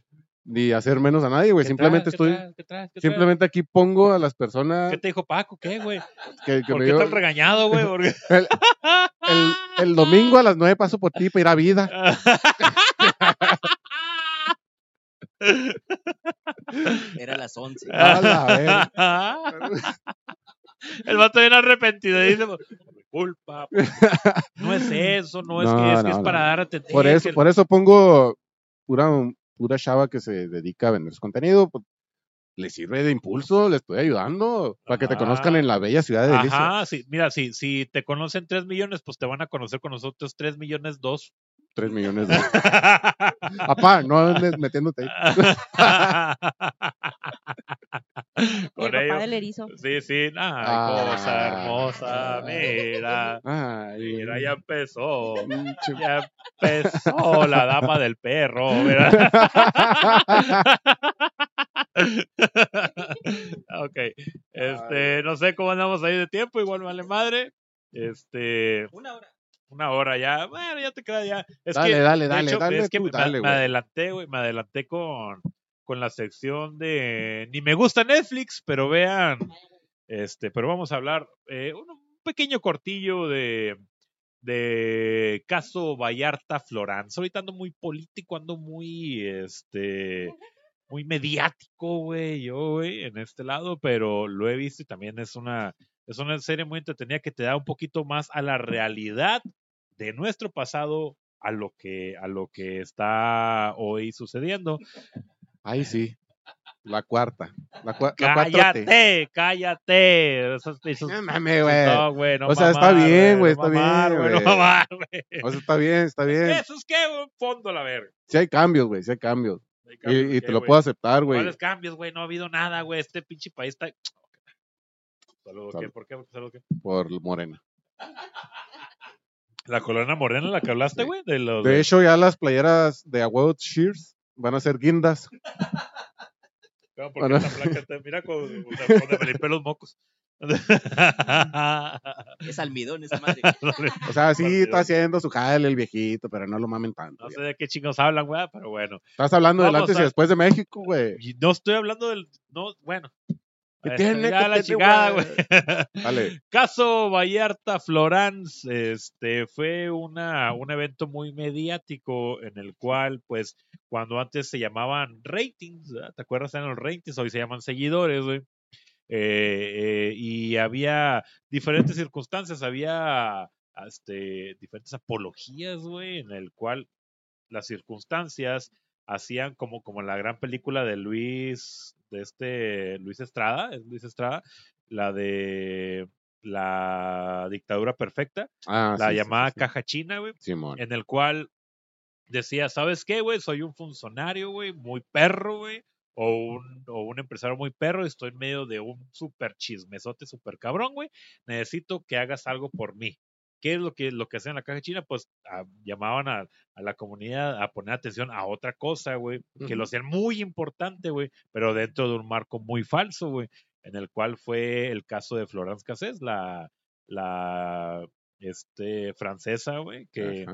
ni hacer menos a nadie, güey. ¿Qué Simplemente traes? ¿Qué estoy, traes? ¿Qué traes? ¿Qué traes? simplemente aquí pongo a las personas ¿Qué te dijo Paco? ¿Qué, güey? que, que ¿Por me qué dio- estás regañado, güey? Porque- el, el, el domingo a las nueve paso por ti para ir a vida. Era a las 11. A la verga. El vato bien arrepentido y dice, disculpa, no es eso, no es No, que es, que no, es para no. dar a entender Por eso, por eso pongo pura, pura chava que se dedica a vender su contenido. pues, le sirve de impulso, le estoy ayudando para que te conozcan en la bella ciudad de. Ajá, sí, mira, si, si te conocen 3 millones, pues te van a conocer con nosotros 3 millones 2. Tres millones de. Papá, no andes metiéndote ahí. El con papá ello. del erizo. Sí, sí, ay, Ah. cosa hermosa, mira, Ay, mira, ya empezó, ya empezó la dama del perro, ¿verdad? ok, este, no sé cómo andamos ahí de tiempo, igual vale madre, este, Una hora. una hora ya, bueno, ya te queda ya. Es Dale, que, dale, de dale, hecho, dale es que tú, me, dale, me adelanté, güey, me adelanté con, con la sección de, ni me gusta Netflix, pero vean, este, pero vamos a hablar, eh, un, pequeño cortillo de, de caso Vallarta Florence. Ahorita ando muy político, ando muy, este, muy mediático, güey, yo, güey, en este lado, pero lo he visto y también es una, es una serie muy entretenida que te da un poquito más a la realidad de nuestro pasado a lo que, a lo que está hoy sucediendo. Ay, sí. La cuarta. La, cua- la 4T. Cállate, cállate. Esos, esos- No mames, güey. no, güey, no O sea, está bien, güey, está bien, güey, no mamar, güey. O sea, está bien, está bien. Eso es que, güey, fondo la verga. Sí hay cambios, güey, sí hay cambios. Hay Y, cambios, y ¿qué, te lo güey? puedo aceptar, güey. ¿Cuáles cambios, güey? No ha habido nada, güey. Este pinche país está. Saludos, ¿qué? ¿Por qué? Saludos, ¿qué? Por Morena. La colona morena, la que hablaste, Sí. güey. De los. De hecho, ya las playeras de Award Shears van a ser guindas. ¿Cómo? ¿Por qué bueno. tan flaca está? Mira con, con me limpié los mocos. Es almidón esa madre. O sea, sí Partido. está haciendo su jale el viejito, pero no lo mamen tanto. no ya. sé de qué chingos hablan, güey, pero bueno. Estás hablando del Vamos antes y a- después de México, güey. Y no estoy hablando del. No, bueno. ¿Qué Este, tiene? ya ¿Qué la chingada, güey? Caso Vallarta Florence, este fue una, un evento muy mediático en el cual, pues, cuando antes se llamaban ratings, ¿verdad? ¿te acuerdas? Eran los ratings, hoy se llaman seguidores, güey. Eh, eh, y había diferentes circunstancias, había este, diferentes apologías, güey, en el cual las circunstancias hacían como, como la gran película de Luis, de este Luis Estrada, es Luis Estrada, la de la dictadura perfecta, Ah, la sí, llamada sí, sí. caja china, güey, en el cual decía, ¿sabes qué, güey? Soy un funcionario, güey, muy perro, güey, o un, o un empresario muy perro y estoy en medio de un súper chismesote, súper cabrón, güey. Necesito que hagas algo por mí. ¿Qué es lo que, lo que hacían en la caja china? Pues ah, llamaban a, a la comunidad a poner atención a otra cosa, güey, que lo hacían muy importante, güey, pero dentro de un marco muy falso, güey, en el cual fue el caso de Florence Cassés, la, la este, francesa, güey, que,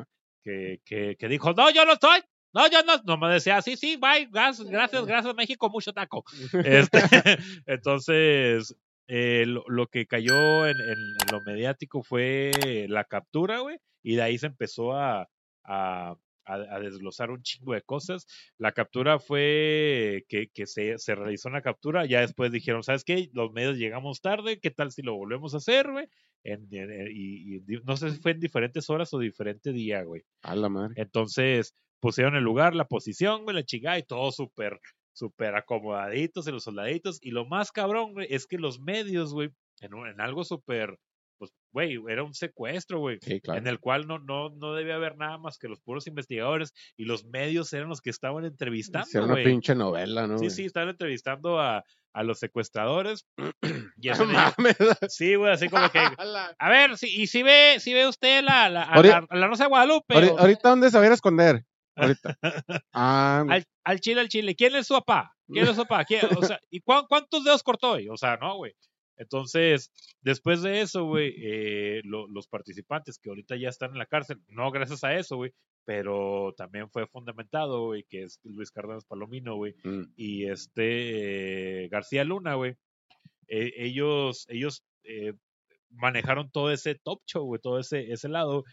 que, que, que dijo, no, yo no estoy, no, yo no, no me decía, sí, sí, bye, gracias, gracias, gracias México, mucho taco. Este, entonces, eh, lo, lo que cayó en, en- en lo mediático fue la captura, güey, y de ahí se empezó a, a, a- a desglosar un chingo de cosas. La captura fue que, que se, se realizó una captura, ya después dijeron, ¿sabes qué? Los medios llegamos tarde, ¿qué tal si lo volvemos a hacer, güey? En- en- en- y, no sé si fue en diferentes horas o diferente día, güey. A la madre. Entonces pusieron el lugar, la posición, güey, la chingada y todo súper súper acomodaditos en los soldaditos. Y lo más cabrón, güey, es que los medios, güey, en, un- en algo súper, pues, güey, era un secuestro, güey. Sí, claro. En el cual no, no, no debía haber nada más que los puros investigadores y los medios eran los que estaban entrevistando, Era una pinche novela, ¿no? Sí, sí, estaban entrevistando a, a los secuestradores. y eso mames. sí, güey, así como que, a ver, si, y si ve, si ve usted la, la, a Ahorita- la, a la Rosa de Guadalupe, Ahori- o- Ahorita, ¿dónde a esconder? Ahorita. Ah, al, al chile, al chile, ¿quién es su papá? ¿Quién es su papá? ¿Quién- o sea, ¿y cuán- cuántos dedos cortó hoy? O sea, no, güey. Entonces, después de eso, güey, eh, lo- los participantes que ahorita ya están en la cárcel, no gracias a eso, güey, pero también fue fundamentado, güey, que es Luis Cárdenas Palomino, güey, mm, y este eh, García Luna, güey, eh, ellos, ellos eh, manejaron todo ese top show, güey, todo ese, ese lado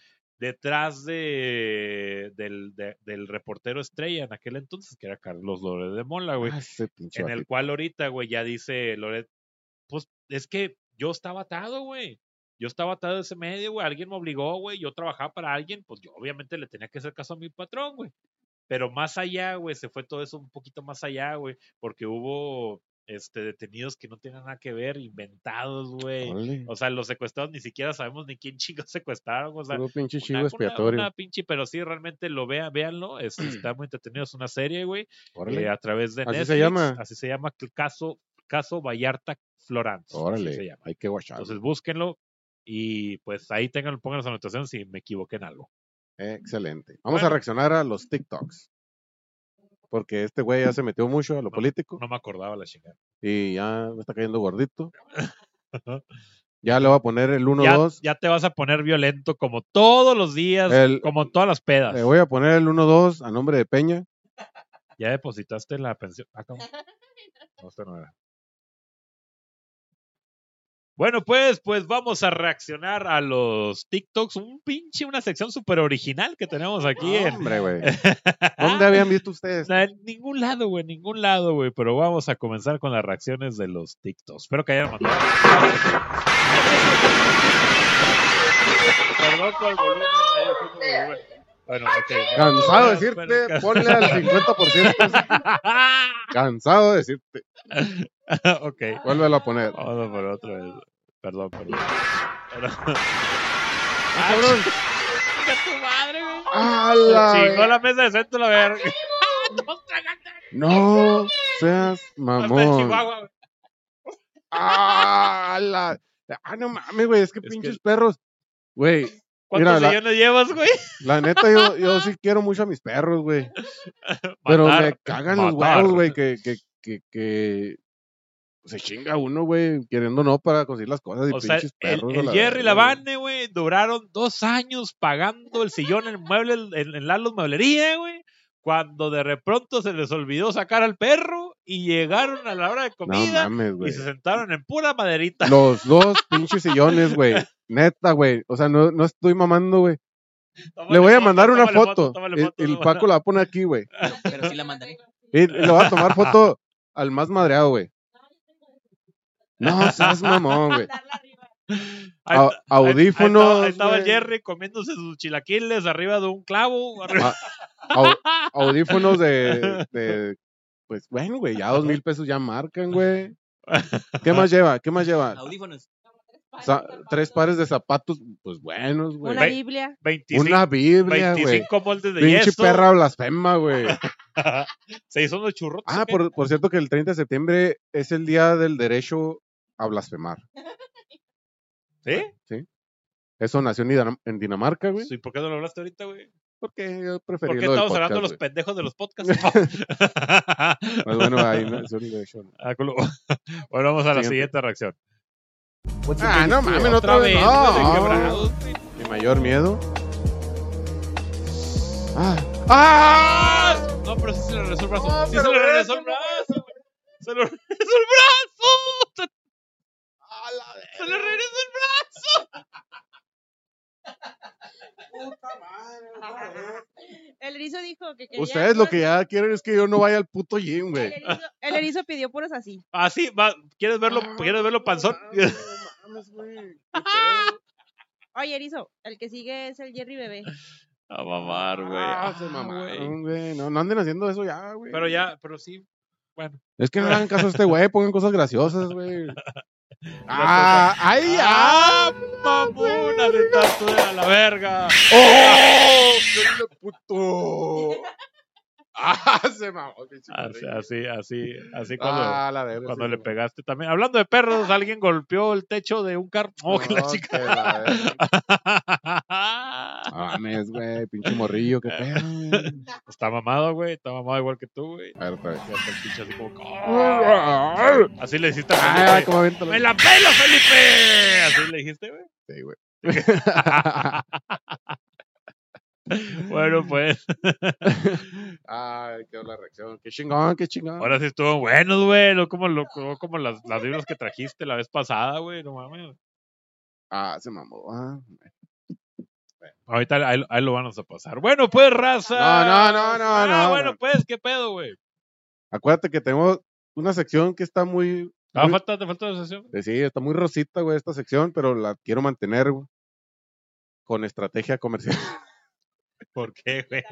detrás de, del, de- del reportero estrella en aquel entonces, que era Carlos Loret de Mola, güey, ah, en el cual ahorita, güey, ya dice Loret, pues es que yo estaba atado, güey. Yo estaba atado a ese medio, güey. Alguien me obligó, güey. Yo trabajaba para alguien, pues yo obviamente le tenía que hacer caso a mi patrón, güey. Pero más allá, güey, se fue todo eso un poquito más allá, güey, porque hubo este, detenidos que no tenían nada que ver, inventados, güey. Órale, O sea, los secuestrados ni siquiera sabemos ni quién chicos secuestraron, o sea, pinche una- chivo una- expiatorio. Una, pinche, pero sí, realmente lo vean, véanlo, es- está muy entretenido, es una serie, güey, Órale, eh, a través de ¿Así se llama? así se llama, el caso, caso Vallarta Florence, así se órale, llama. hay que. Entonces búsquenlo y pues ahí tengan, pongan las anotaciones si me equivoqué en algo. Excelente. Vamos a reaccionar a los TikToks. Porque este güey ya se metió mucho a lo político No me acordaba la chingada. y ya me está cayendo gordito. Ya le voy a poner el 1-2. Ya, ya te vas a poner violento como todos los días, El- como en todas las pedas. Le voy a poner el 1-2 a nombre de Peña. Ya depositaste la pensión. Ah, cabrón. No, esto no era. Bueno, pues, pues vamos a reaccionar a los TikToks. Un pinche, una sección súper original que tenemos aquí en. Hombre, güey. ¿Dónde habían visto ustedes? En ningún lado, güey, ningún lado, güey. Pero vamos a comenzar con las reacciones de los TikToks. Espero que hayan. Perdón por el volumen. Bueno, ok. Cansado de decirte, ponle al 50%. Cansado de decirte, ok. vuélvelo a poner. Vamos a por otra vez. Perdón, perdón. Pero- Ah, cabrón. ¡Chinga tu madre, güey! ¡A Se la chingó la mesa de centro, la verga. No seas mamón. Güey. ¡Ah, la- ah, no mames, güey, es que Es que- pinches perros. Güey, ¿Cuántos Mira, la- sillones llevas, güey? la neta, yo, yo sí quiero mucho a mis perros, güey. Pero Matar, me cagan los matar. huevos, güey, que, que, que, que se chinga uno, güey, queriendo no para conseguir las cosas y O sea, pinches el, perros. el la Jerry y la verga, güey. Vane, güey, duraron dos años pagando el sillón en mueble, en, en Lalo's Mueblería, güey. Cuando de repronto se les olvidó sacar al perro y llegaron a la hora de No comida mames, y se sentaron en pura maderita. Los dos pinches sillones, güey. Neta, güey. O sea, no, no estoy mamando, güey. Le voy a foto, mandar una foto. El, el Paco la va a poner aquí, güey. Pero, pero sí la mandaré. Y le voy a tomar foto al más madreado, güey. No seas mamón, güey. Ahí ahí- ahí Audífonos. estaba- Ahí estaba el güey. Jerry comiéndose sus chilaquiles arriba de un clavo. arriba- Au- audífonos de, de- Pues bueno, güey, ya dos mil pesos ya marcan, güey. ¿Qué más lleva? ¿Qué más lleva? Audífonos. Sa- tres pares de zapatos, pues buenos, güey. Una Biblia. 25, Una Biblia, güey. 25 moldes de Pinche yeso. perra blasfema, güey. Se hizo unos churros. Ah, por, por cierto que el 30 de septiembre es el día del derecho a blasfemar. ¿Sí? Eso nació en Dinam- en Dinamarca, güey. Sí, ¿Por qué no lo hablaste ahorita, güey? Porque yo ¿Por preferí qué lo del estamos hablando de los pendejos de los podcasts? Pues bueno, ahí no. Ah, culo. bueno, vamos a la Siguiente. siguiente reacción. Ah, no mames, otra vez. güey, No. Mi mayor miedo. Ah. ¡Ah! No, pero sí se le regresó el brazo. No, sí se le regresó el brazo. güey. Se le regresó el brazo. Se, ¡A la se le regresó el brazo. puta madre! El erizo dijo que quería. Ustedes lo que ya quieren es que yo no vaya al puto gym, El güey. erizo, el erizo pidió puros así. Así, va. ¿Quieres verlo, Ah, ¿quieres verlo panzón? No mames, güey. ¿Qué pedo? Oye, erizo, el que sigue es el Jerry bebé. A mamar, güey. Ah, se Ah, mamaron, güey. No, no anden haciendo eso ya, güey. Pero ya, pero sí. Bueno. Es que no hagan caso a este güey, pongan cosas graciosas, güey. ¡Ah! ¡Ay, ya! ¡Ah, mamona de tatu a la verga! ¡Oh! ¡Qué puto! ¡Ah! Se mamó, Así, así, así, así cuando, Ah, la verga. cuando sí, le pegaste también. Hablando de perros, alguien golpeó el techo de un carro. Oh, la No, chica. la. Ah, mames, güey, pinche morrillo, qué pedo. Está mamado, güey. Está mamado igual que tú, güey. A ver, está pinche así como. "Oh". Así le hiciste a Ay, Felipe. cómo avienta la- ¡Me la pelo, Felipe! Así le dijiste, güey. Sí, güey. Bueno, pues. Ay, qué la reacción. Qué chingón, qué chingón. Ahora sí estuvo bueno, güey. No como, lo, como las, las libros que trajiste la vez pasada, güey. No mames. Ah, se mamó. Ah. Ahorita ahí, ahí lo vamos a pasar. Bueno, pues, raza. No, no, no, no, Ah, no, bueno, no. pues, ¿qué pedo, güey? Acuérdate que tenemos una sección que está muy. Ah, muy- falta, te falta la sesión. eh, sí, está muy rosita, güey, esta sección, pero la quiero mantener, güey, Con estrategia comercial. ¿Por qué, güey?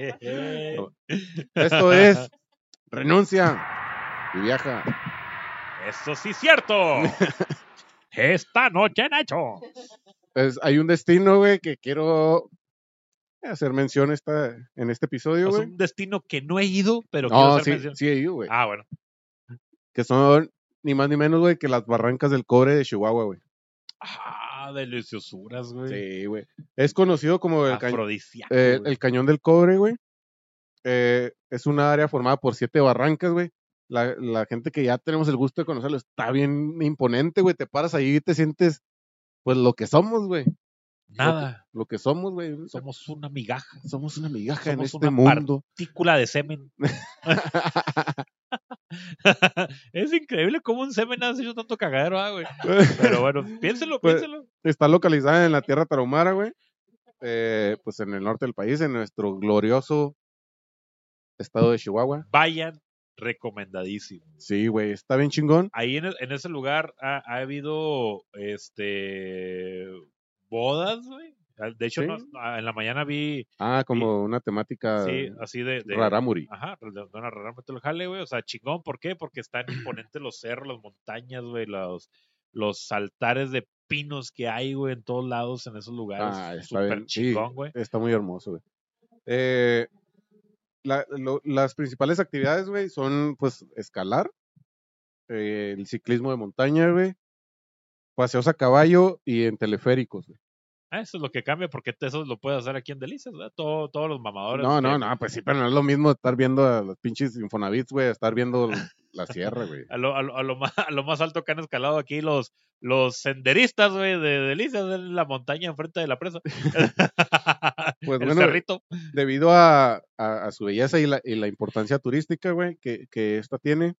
Esto es. Renuncia y viaja. Eso sí es cierto. Esta noche, Nacho. Pues, hay un destino, güey, que quiero hacer mención esta, en este episodio, Es güey. un destino que no he ido, pero quiero hacer sí, mención. sí he ido, güey. Ah, bueno. Que son ni más ni menos, güey, que las barrancas del cobre de Chihuahua, güey. Ah, deliciosuras, güey. Sí, güey. Es conocido como el, eh, el Cañón del Cobre, güey. Eh, es una área formada por siete barrancas, güey. La, la gente que ya tenemos el gusto de conocerlo está bien imponente, güey. Te paras ahí y te sientes, pues, lo que somos, güey. Nada. Lo que somos, güey. Somos, una migaja. somos una migaja en somos este una mundo. Partícula de semen. es increíble cómo un semen ha hecho tanto cagadero, ah, güey. Pero bueno, piénselo, Pues, piénselo. está localizada en la tierra tarahumara, güey. Eh, pues en el norte del país, en nuestro glorioso estado de Chihuahua. Vayan, recomendadísimo. Sí, güey, está bien chingón. Ahí en, en ese lugar ha, ha habido este bodas, güey. Ah, De hecho, Sí. no- en la mañana vi, Ah, como una temática sí, así de, de rarámuri. Ajá, de de una rara el jale, güey. O sea, chingón, ¿por qué? Porque están imponentes los cerros, las montañas, güey, los, los altares de pinos que hay, güey, en todos lados en esos lugares. Ah, está Súper bien. Chingón, güey. está muy hermoso, güey. Eh, la- lo- las principales actividades, güey, son pues escalar, eh, el ciclismo de montaña, güey, paseos a caballo y en teleféricos, güey. Ah, eso es lo que cambia, porque eso lo puedes hacer aquí en Delicias, ¿verdad? Todo, todos los mamadores. No, no, no, pues sí, pero no es lo mismo estar viendo a los pinches Infonavits, güey, estar viendo la sierra, güey. A lo, a, lo, a lo más, a lo más alto que han escalado aquí los, los senderistas, güey, de Delicias, en la montaña enfrente de la presa. Pues el bueno, cerrito. Debido a, a- a su belleza y la, y la importancia turística, güey, que, que esta tiene,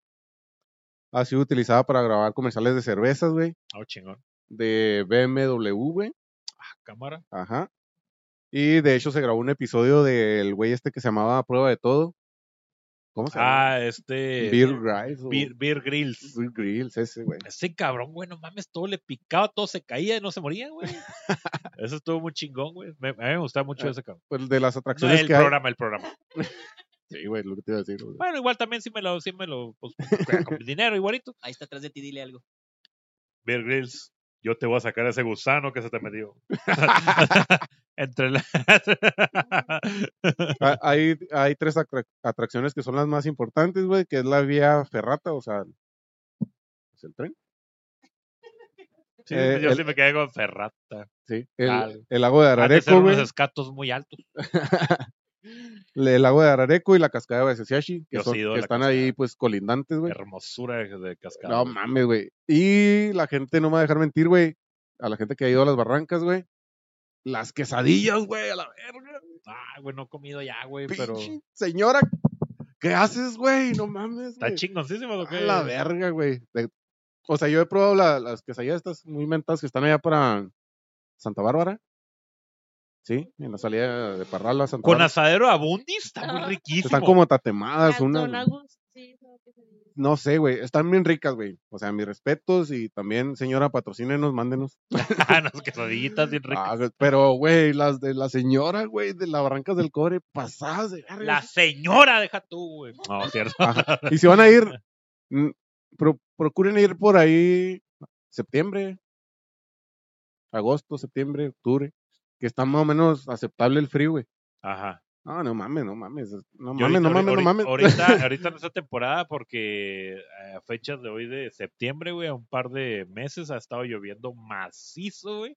ha sido utilizada para grabar comerciales de cervezas, güey, Oh, chingón. de BMW, güey. Ah, cámara. Ajá. Y de hecho se grabó un episodio del güey este que se llamaba Prueba de Todo. ¿Cómo se llama? Ah, este. Beer Griles. o- Beer, Beer Grills. Beer Grills, ese, güey. Ese cabrón, güey, no mames, todo le picaba, todo se caía y no se moría, güey. Eso estuvo muy chingón, güey. Me- A mí me gustaba mucho Ah, ese cabrón. Pues de las No, atracciones el que hay. programa, el programa. Sí, güey, lo que te iba a decir. güey. Bueno, igual también sí me lo, sí me lo, pues, con dinero igualito. Ahí está atrás de ti, dile algo. Beer Grills, yo te voy a sacar ese gusano que se te metió. Entre la... Hay, hay tres atrac- atracciones que son las más importantes, güey, que es la vía ferrata, o sea, es el tren. Sí, Eh, yo el- sí me quedé con Ferrata. Sí, el, el lago de Arareco, güey. unos escatos muy altos. El lago de Arareco y la cascada de Sesiashi, que, son, sí que están cascada. ahí, pues, colindantes, güey. Hermosura de, cascada. No mames, güey. Y la gente no me va a dejar mentir, güey. A la gente que ha ido a las barrancas, güey. Las quesadillas, güey, a la verga. Ah, güey, no he comido ya, güey, pero... Señora, ¿qué haces, güey? No mames, Está chingoncísimo lo que... A la verga, güey. O sea, yo he probado la- las quesadillas estas muy mentadas que están allá para Santa Bárbara. Sí, en la salida de Parral a Santa Con Bárbara. asadero abundis, está muy riquísimo. Están como tatemadas, Las quesadillas. No sé, güey. Están bien ricas, güey. O sea, mis respetos y también, señora, patrocínenos, mándenos. Ah, unas quesadillitas bien ricas. Ah, güey, pero, güey, las de la señora, güey, de las Barrancas del Cobre, pasadas de verga. La señora, deja tú, güey. No, cierto. Ajá. Y si van a ir, Mm, pro- procuren ir por ahí septiembre, agosto, septiembre, octubre, que está más o menos aceptable el frío, güey. Ajá. No, no mames, no mames. No mames, no mames, no mames. Ahorita, ahorita en esta temporada, porque eh, a fechas de hoy de septiembre, güey, a un par de meses ha estado lloviendo macizo, güey.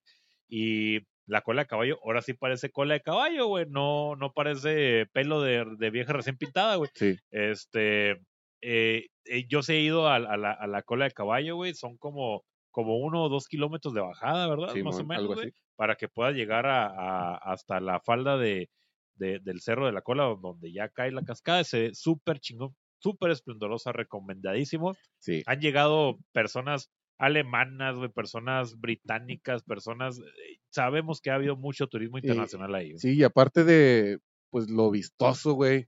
Y la cola de caballo, ahora sí parece cola de caballo, güey. No, no parece pelo de, de vieja recién pintada, güey. Sí, Este, eh, eh, yo sí he ido a, a la, a la cola de caballo, güey. Son como, como uno o dos kilómetros de bajada, ¿verdad? sí, Más o menos, güey para que pueda llegar a, a- hasta la falda de, de- del cerro de la cola, donde ya cae la cascada. Se súper chingón, súper esplendorosa, recomendadísimo. Sí, Han llegado personas alemanas, güey, personas británicas, personas. eh, Sabemos que ha habido mucho turismo internacional ahí. güey. sí, y aparte de, pues, lo vistoso, güey,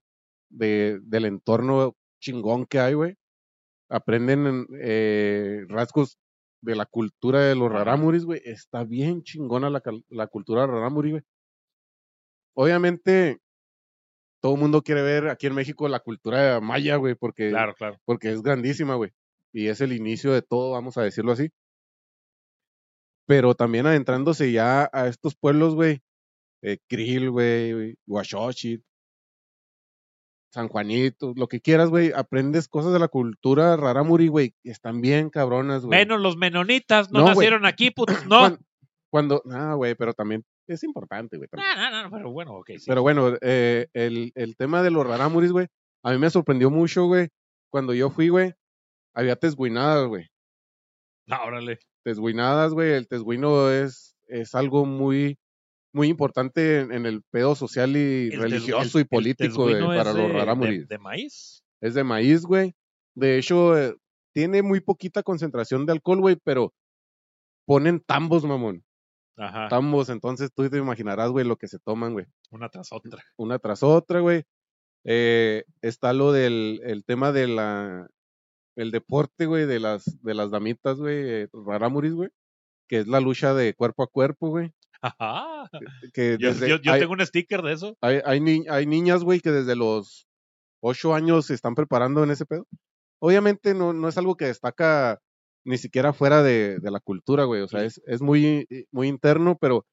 de, del entorno chingón que hay, güey, aprenden eh, rasgos de la cultura de los Ajá. rarámuris, güey. Está bien chingona la, la cultura rarámuri, güey. Obviamente, todo el mundo quiere ver aquí en México la cultura maya, güey, porque, Claro, claro. porque es grandísima, güey. Y es el inicio de todo, vamos a decirlo así. Pero también adentrándose ya a estos pueblos, güey, eh, Krill, güey, Huachochit, San Juanito, lo que quieras, güey, aprendes cosas de la cultura rarámuri, güey, están bien cabronas, güey. Menos los menonitas, no, nacieron aquí, putos, no. Cuan- Cuando, ah, güey, pero también es importante, güey. No, no, no, pero bueno, ok, sí. Pero bueno, eh, el, el tema de los rarámuris, güey, a mí me sorprendió mucho, güey. Cuando yo fui, güey, había tesguinadas, güey. No, órale. Tesguinadas, güey. El tesguino es, es algo muy, muy importante en, en el pedo social y El religioso el- y político de- para los rarámuris. De, de maíz. Es de maíz, güey. De hecho, eh, tiene muy poquita concentración de alcohol, güey, pero ponen tambos, mamón. Ajá. Tambos, entonces tú te imaginarás, güey, lo que se toman, güey. Una tras otra. una tras otra, güey. Eh, está lo del el tema de la el deporte, güey, de las de las damitas, güey, eh, rarámuris, güey, que es la lucha de cuerpo a cuerpo, güey. Ajá. Que Yo, desde- yo- yo hay, tengo un sticker de eso. hay, hay ni- hay niñas, güey, que desde los ocho años se están preparando en ese pedo. Obviamente no, no es algo que destaca ni siquiera fuera de, de la cultura, güey. O sea, es, es muy, muy interno, pero,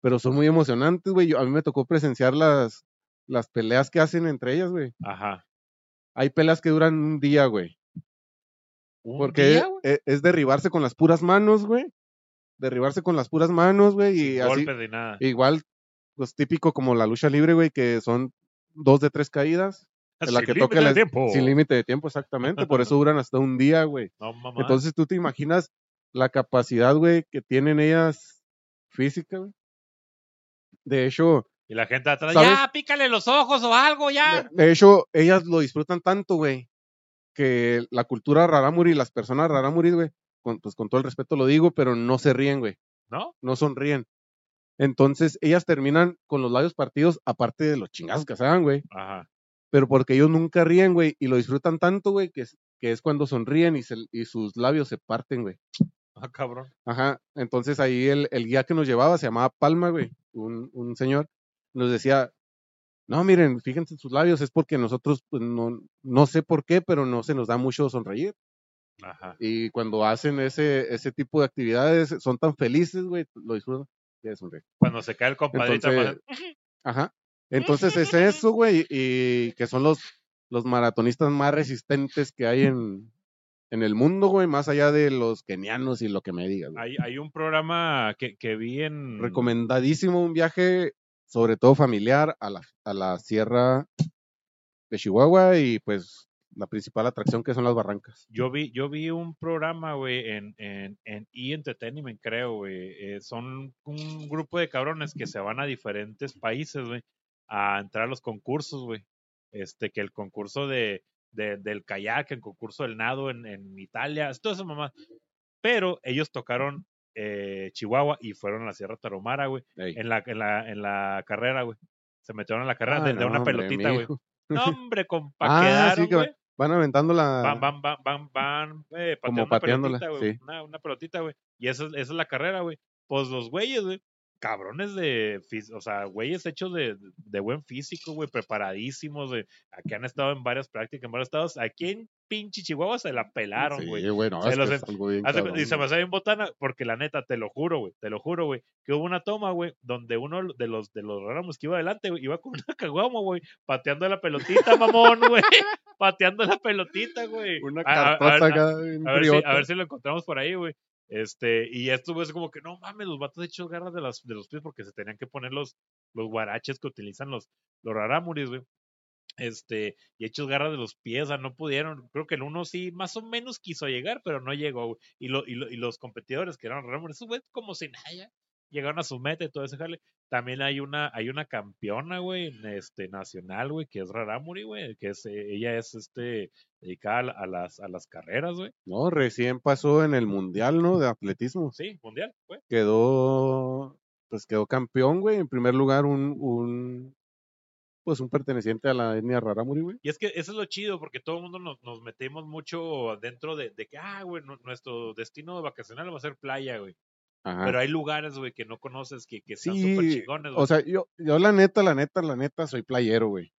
pero son muy emocionantes, güey. A mí me tocó presenciar las, las peleas que hacen entre ellas, güey. Ajá. Hay peleas que duran un día, güey. Porque día, güey, e- es, derribarse con las puras manos, güey. Derribarse con las puras manos, güey. Y sin así, golpes ni nada. igual, pues típico como la lucha libre, güey, que son dos de tres caídas. en la Sin que de la- tiempo. Sin límite de tiempo, exactamente. Por eso duran hasta un día, güey. No. Entonces tú te imaginas la capacidad, güey, que tienen ellas física, güey. De hecho, y la gente atrás, ¿sabes? ya, pícale los ojos o algo, ya. de, de hecho, ellas lo disfrutan tanto, güey, que la cultura rarámuri, las personas rarámuris, güey, con, pues con todo el respeto lo digo, pero no se ríen, güey, ¿No? no sonríen. Entonces, ellas terminan con los labios partidos, aparte de los chingazos que se dan, güey, Ajá. pero porque ellos nunca ríen, güey, y lo disfrutan tanto, güey, que es, que es cuando sonríen y, se- y sus labios se parten, güey. Ah, cabrón. Ajá, entonces ahí el, el guía que nos llevaba se llamaba Palma, güey, un, un señor, nos decía, no, miren, fíjense en sus labios, es porque nosotros, pues, no, no sé por qué, pero no se nos da mucho sonreír. Ajá. Y cuando hacen ese, ese tipo de actividades, son tan felices, güey, lo disfrutan. Cuando se cae el compadrito, Entonces, ajá. Entonces es eso, güey, y que son los, los maratonistas más resistentes que hay en, en el mundo, güey, más allá de los kenianos y lo que me digas. hay, hay un programa que, que vi en. recomendadísimo un viaje, sobre todo familiar, a la, a la sierra de Chihuahua y pues la principal atracción que son las barrancas. Yo vi, yo vi un programa, güey, en, en, en E! Entertainment, creo, güey. Eh, son un grupo de cabrones que se van a diferentes países, güey, a entrar a los concursos, güey. Este, que el concurso de, de- del kayak, el concurso del nado en, en Italia, todo eso, mamá. Pero ellos tocaron eh, Chihuahua y fueron a la Sierra Tarahumara, güey, Ey. en la, en la, en la carrera, güey. Se metieron en la carrera Ah, de, de no, una hombre, pelotita, güey. No, hombre, compa, Ah, quedaron, sí, que. Van aventando la... Van, van, van, van, van eh, pateando Como pateándola, pelotita, sí. Una, una pelotita, güey. Y esa, es- esa es la carrera, güey. Pues los güeyes, güey. Cabrones de, o sea, güeyes hechos de, de buen físico, güey, preparadísimos, güey. Aquí han estado en varias prácticas, en varios estados. Aquí en pinche Chihuahua se la pelaron, güey. Sí, güey, no, Se los que en- es algo bien Hace- cabrón, y se me hace bien botana, porque la neta, te lo juro, güey, te lo juro, güey, que hubo una toma, güey, donde uno de los de los ramos que iba adelante, güey, iba con una caguama, güey, pateando la pelotita, mamón, güey, pateando la pelotita, güey. Una A- a- a ver- acá, si, a ver si lo encontramos por ahí, güey. Este, y esto, güey, es como que no mames, los vatos hechos garras de, las, de los pies porque se tenían que poner los, los guaraches que utilizan los, los rarámuris, güey. Este, y hechos garras de los pies, o sea, no pudieron. Creo que el uno sí, más o menos quiso llegar, pero no llegó. Y, lo, y, lo- y los competidores que eran rarámuris, esos güey, como si nada, llegaron a su meta y todo ese jale. También hay una, hay una campeona, güey, este, nacional, güey, que es rarámuri, güey, que es, eh, ella es, este, dedicada a las, a las carreras, güey. No, recién pasó en el mundial, ¿no? De atletismo. Sí, mundial, güey. Quedó, pues quedó campeón, güey. En primer lugar, un, un, pues un perteneciente a la etnia Rarámuri, güey. Y es que eso es lo chido, porque todo el mundo nos, nos metemos mucho dentro de, de que, ah, güey, nu- nuestro destino vacacional va a ser playa, güey. Ajá. Pero hay lugares, güey, que no conoces, que, que están Sí, súper chingones, güey. O sea, yo, yo la neta, la neta, la neta, soy playero, güey.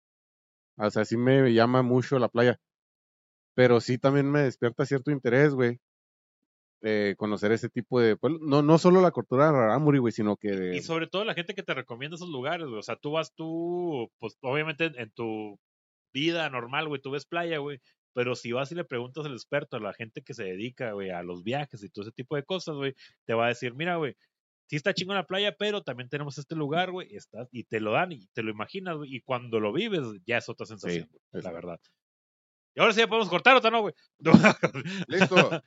O sea, sí me llama mucho la playa. Pero sí también me despierta cierto interés, güey. De conocer ese tipo de pueblos. No, no solo la cultura de Rarámuri, güey, sino que. Y sobre todo la gente que te recomienda esos lugares, güey. O sea, tú vas tú, pues obviamente en, tu vida normal, güey, tú ves playa, güey. Pero si vas y le preguntas al experto, a la gente que se dedica, güey, a los viajes y todo ese tipo de cosas, güey, te va a decir, mira, güey, sí está chingón la playa, pero también tenemos este lugar, güey, y, estás- y te lo dan y te lo imaginas, güey, y cuando lo vives ya es otra sensación, güey, la exacto. verdad. Y ahora sí ya podemos cortar otra, ¿no, güey? Listo.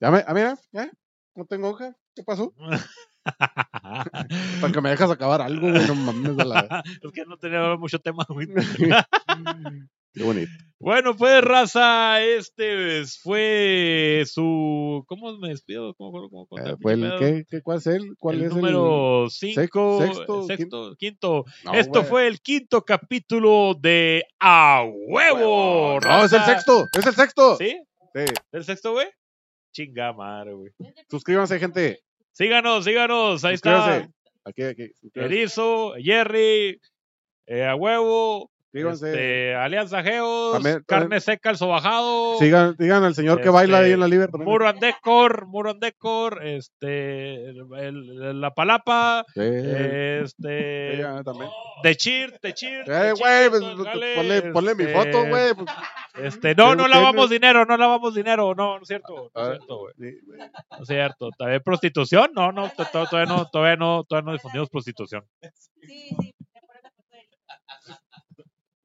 Ya me, ah, mira, ya. No tengo hoja. ¿Qué pasó? Para que me dejas acabar algo, güey. No mames a la. es que no tenía mucho tema, güey. Qué bonito. Bueno, pues, raza, este es- fue su. ¿Cómo me despido? ¿Cómo, cómo, cómo- Eh, fue el? ¿qué, qué, ¿Cuál es el? ¿Cuál el es número 5, sexto, sexto, quinto. No, Esto güey. fue el quinto capítulo de A Huevo. No, es el sexto. Es el sexto. ¿Sí? Sí. ¿El sexto, güey? Chinga madre, güey. Suscríbanse, gente. Síganos, síganos. Ahí está. Suscríbanse. Aquí, aquí. suscríbanse. Erizo, Jerry, eh, A Huevo. Suscríbanse. Este, Alianza Geos, También- Carne también- Seca, el Sobajado. Sigan, digan al señor que baila Este, ahí en la Liber también. Muro and Decor, Muro and Decor, este, el- el- la Palapa, Sí, este, sí, ya, también. de Cheer, de Cheer. Eh, güey, pues, dale, ponle, ponle mi este, foto, güey. pues, Este, no, ¿Qué no lavamos dinero, no lavamos dinero, no, no es cierto, no es ver, cierto, güey, no es cierto. ¿También prostitución? No, no, to- to- todavía no, todavía no, todavía no difundimos prostitución. Sí, sí.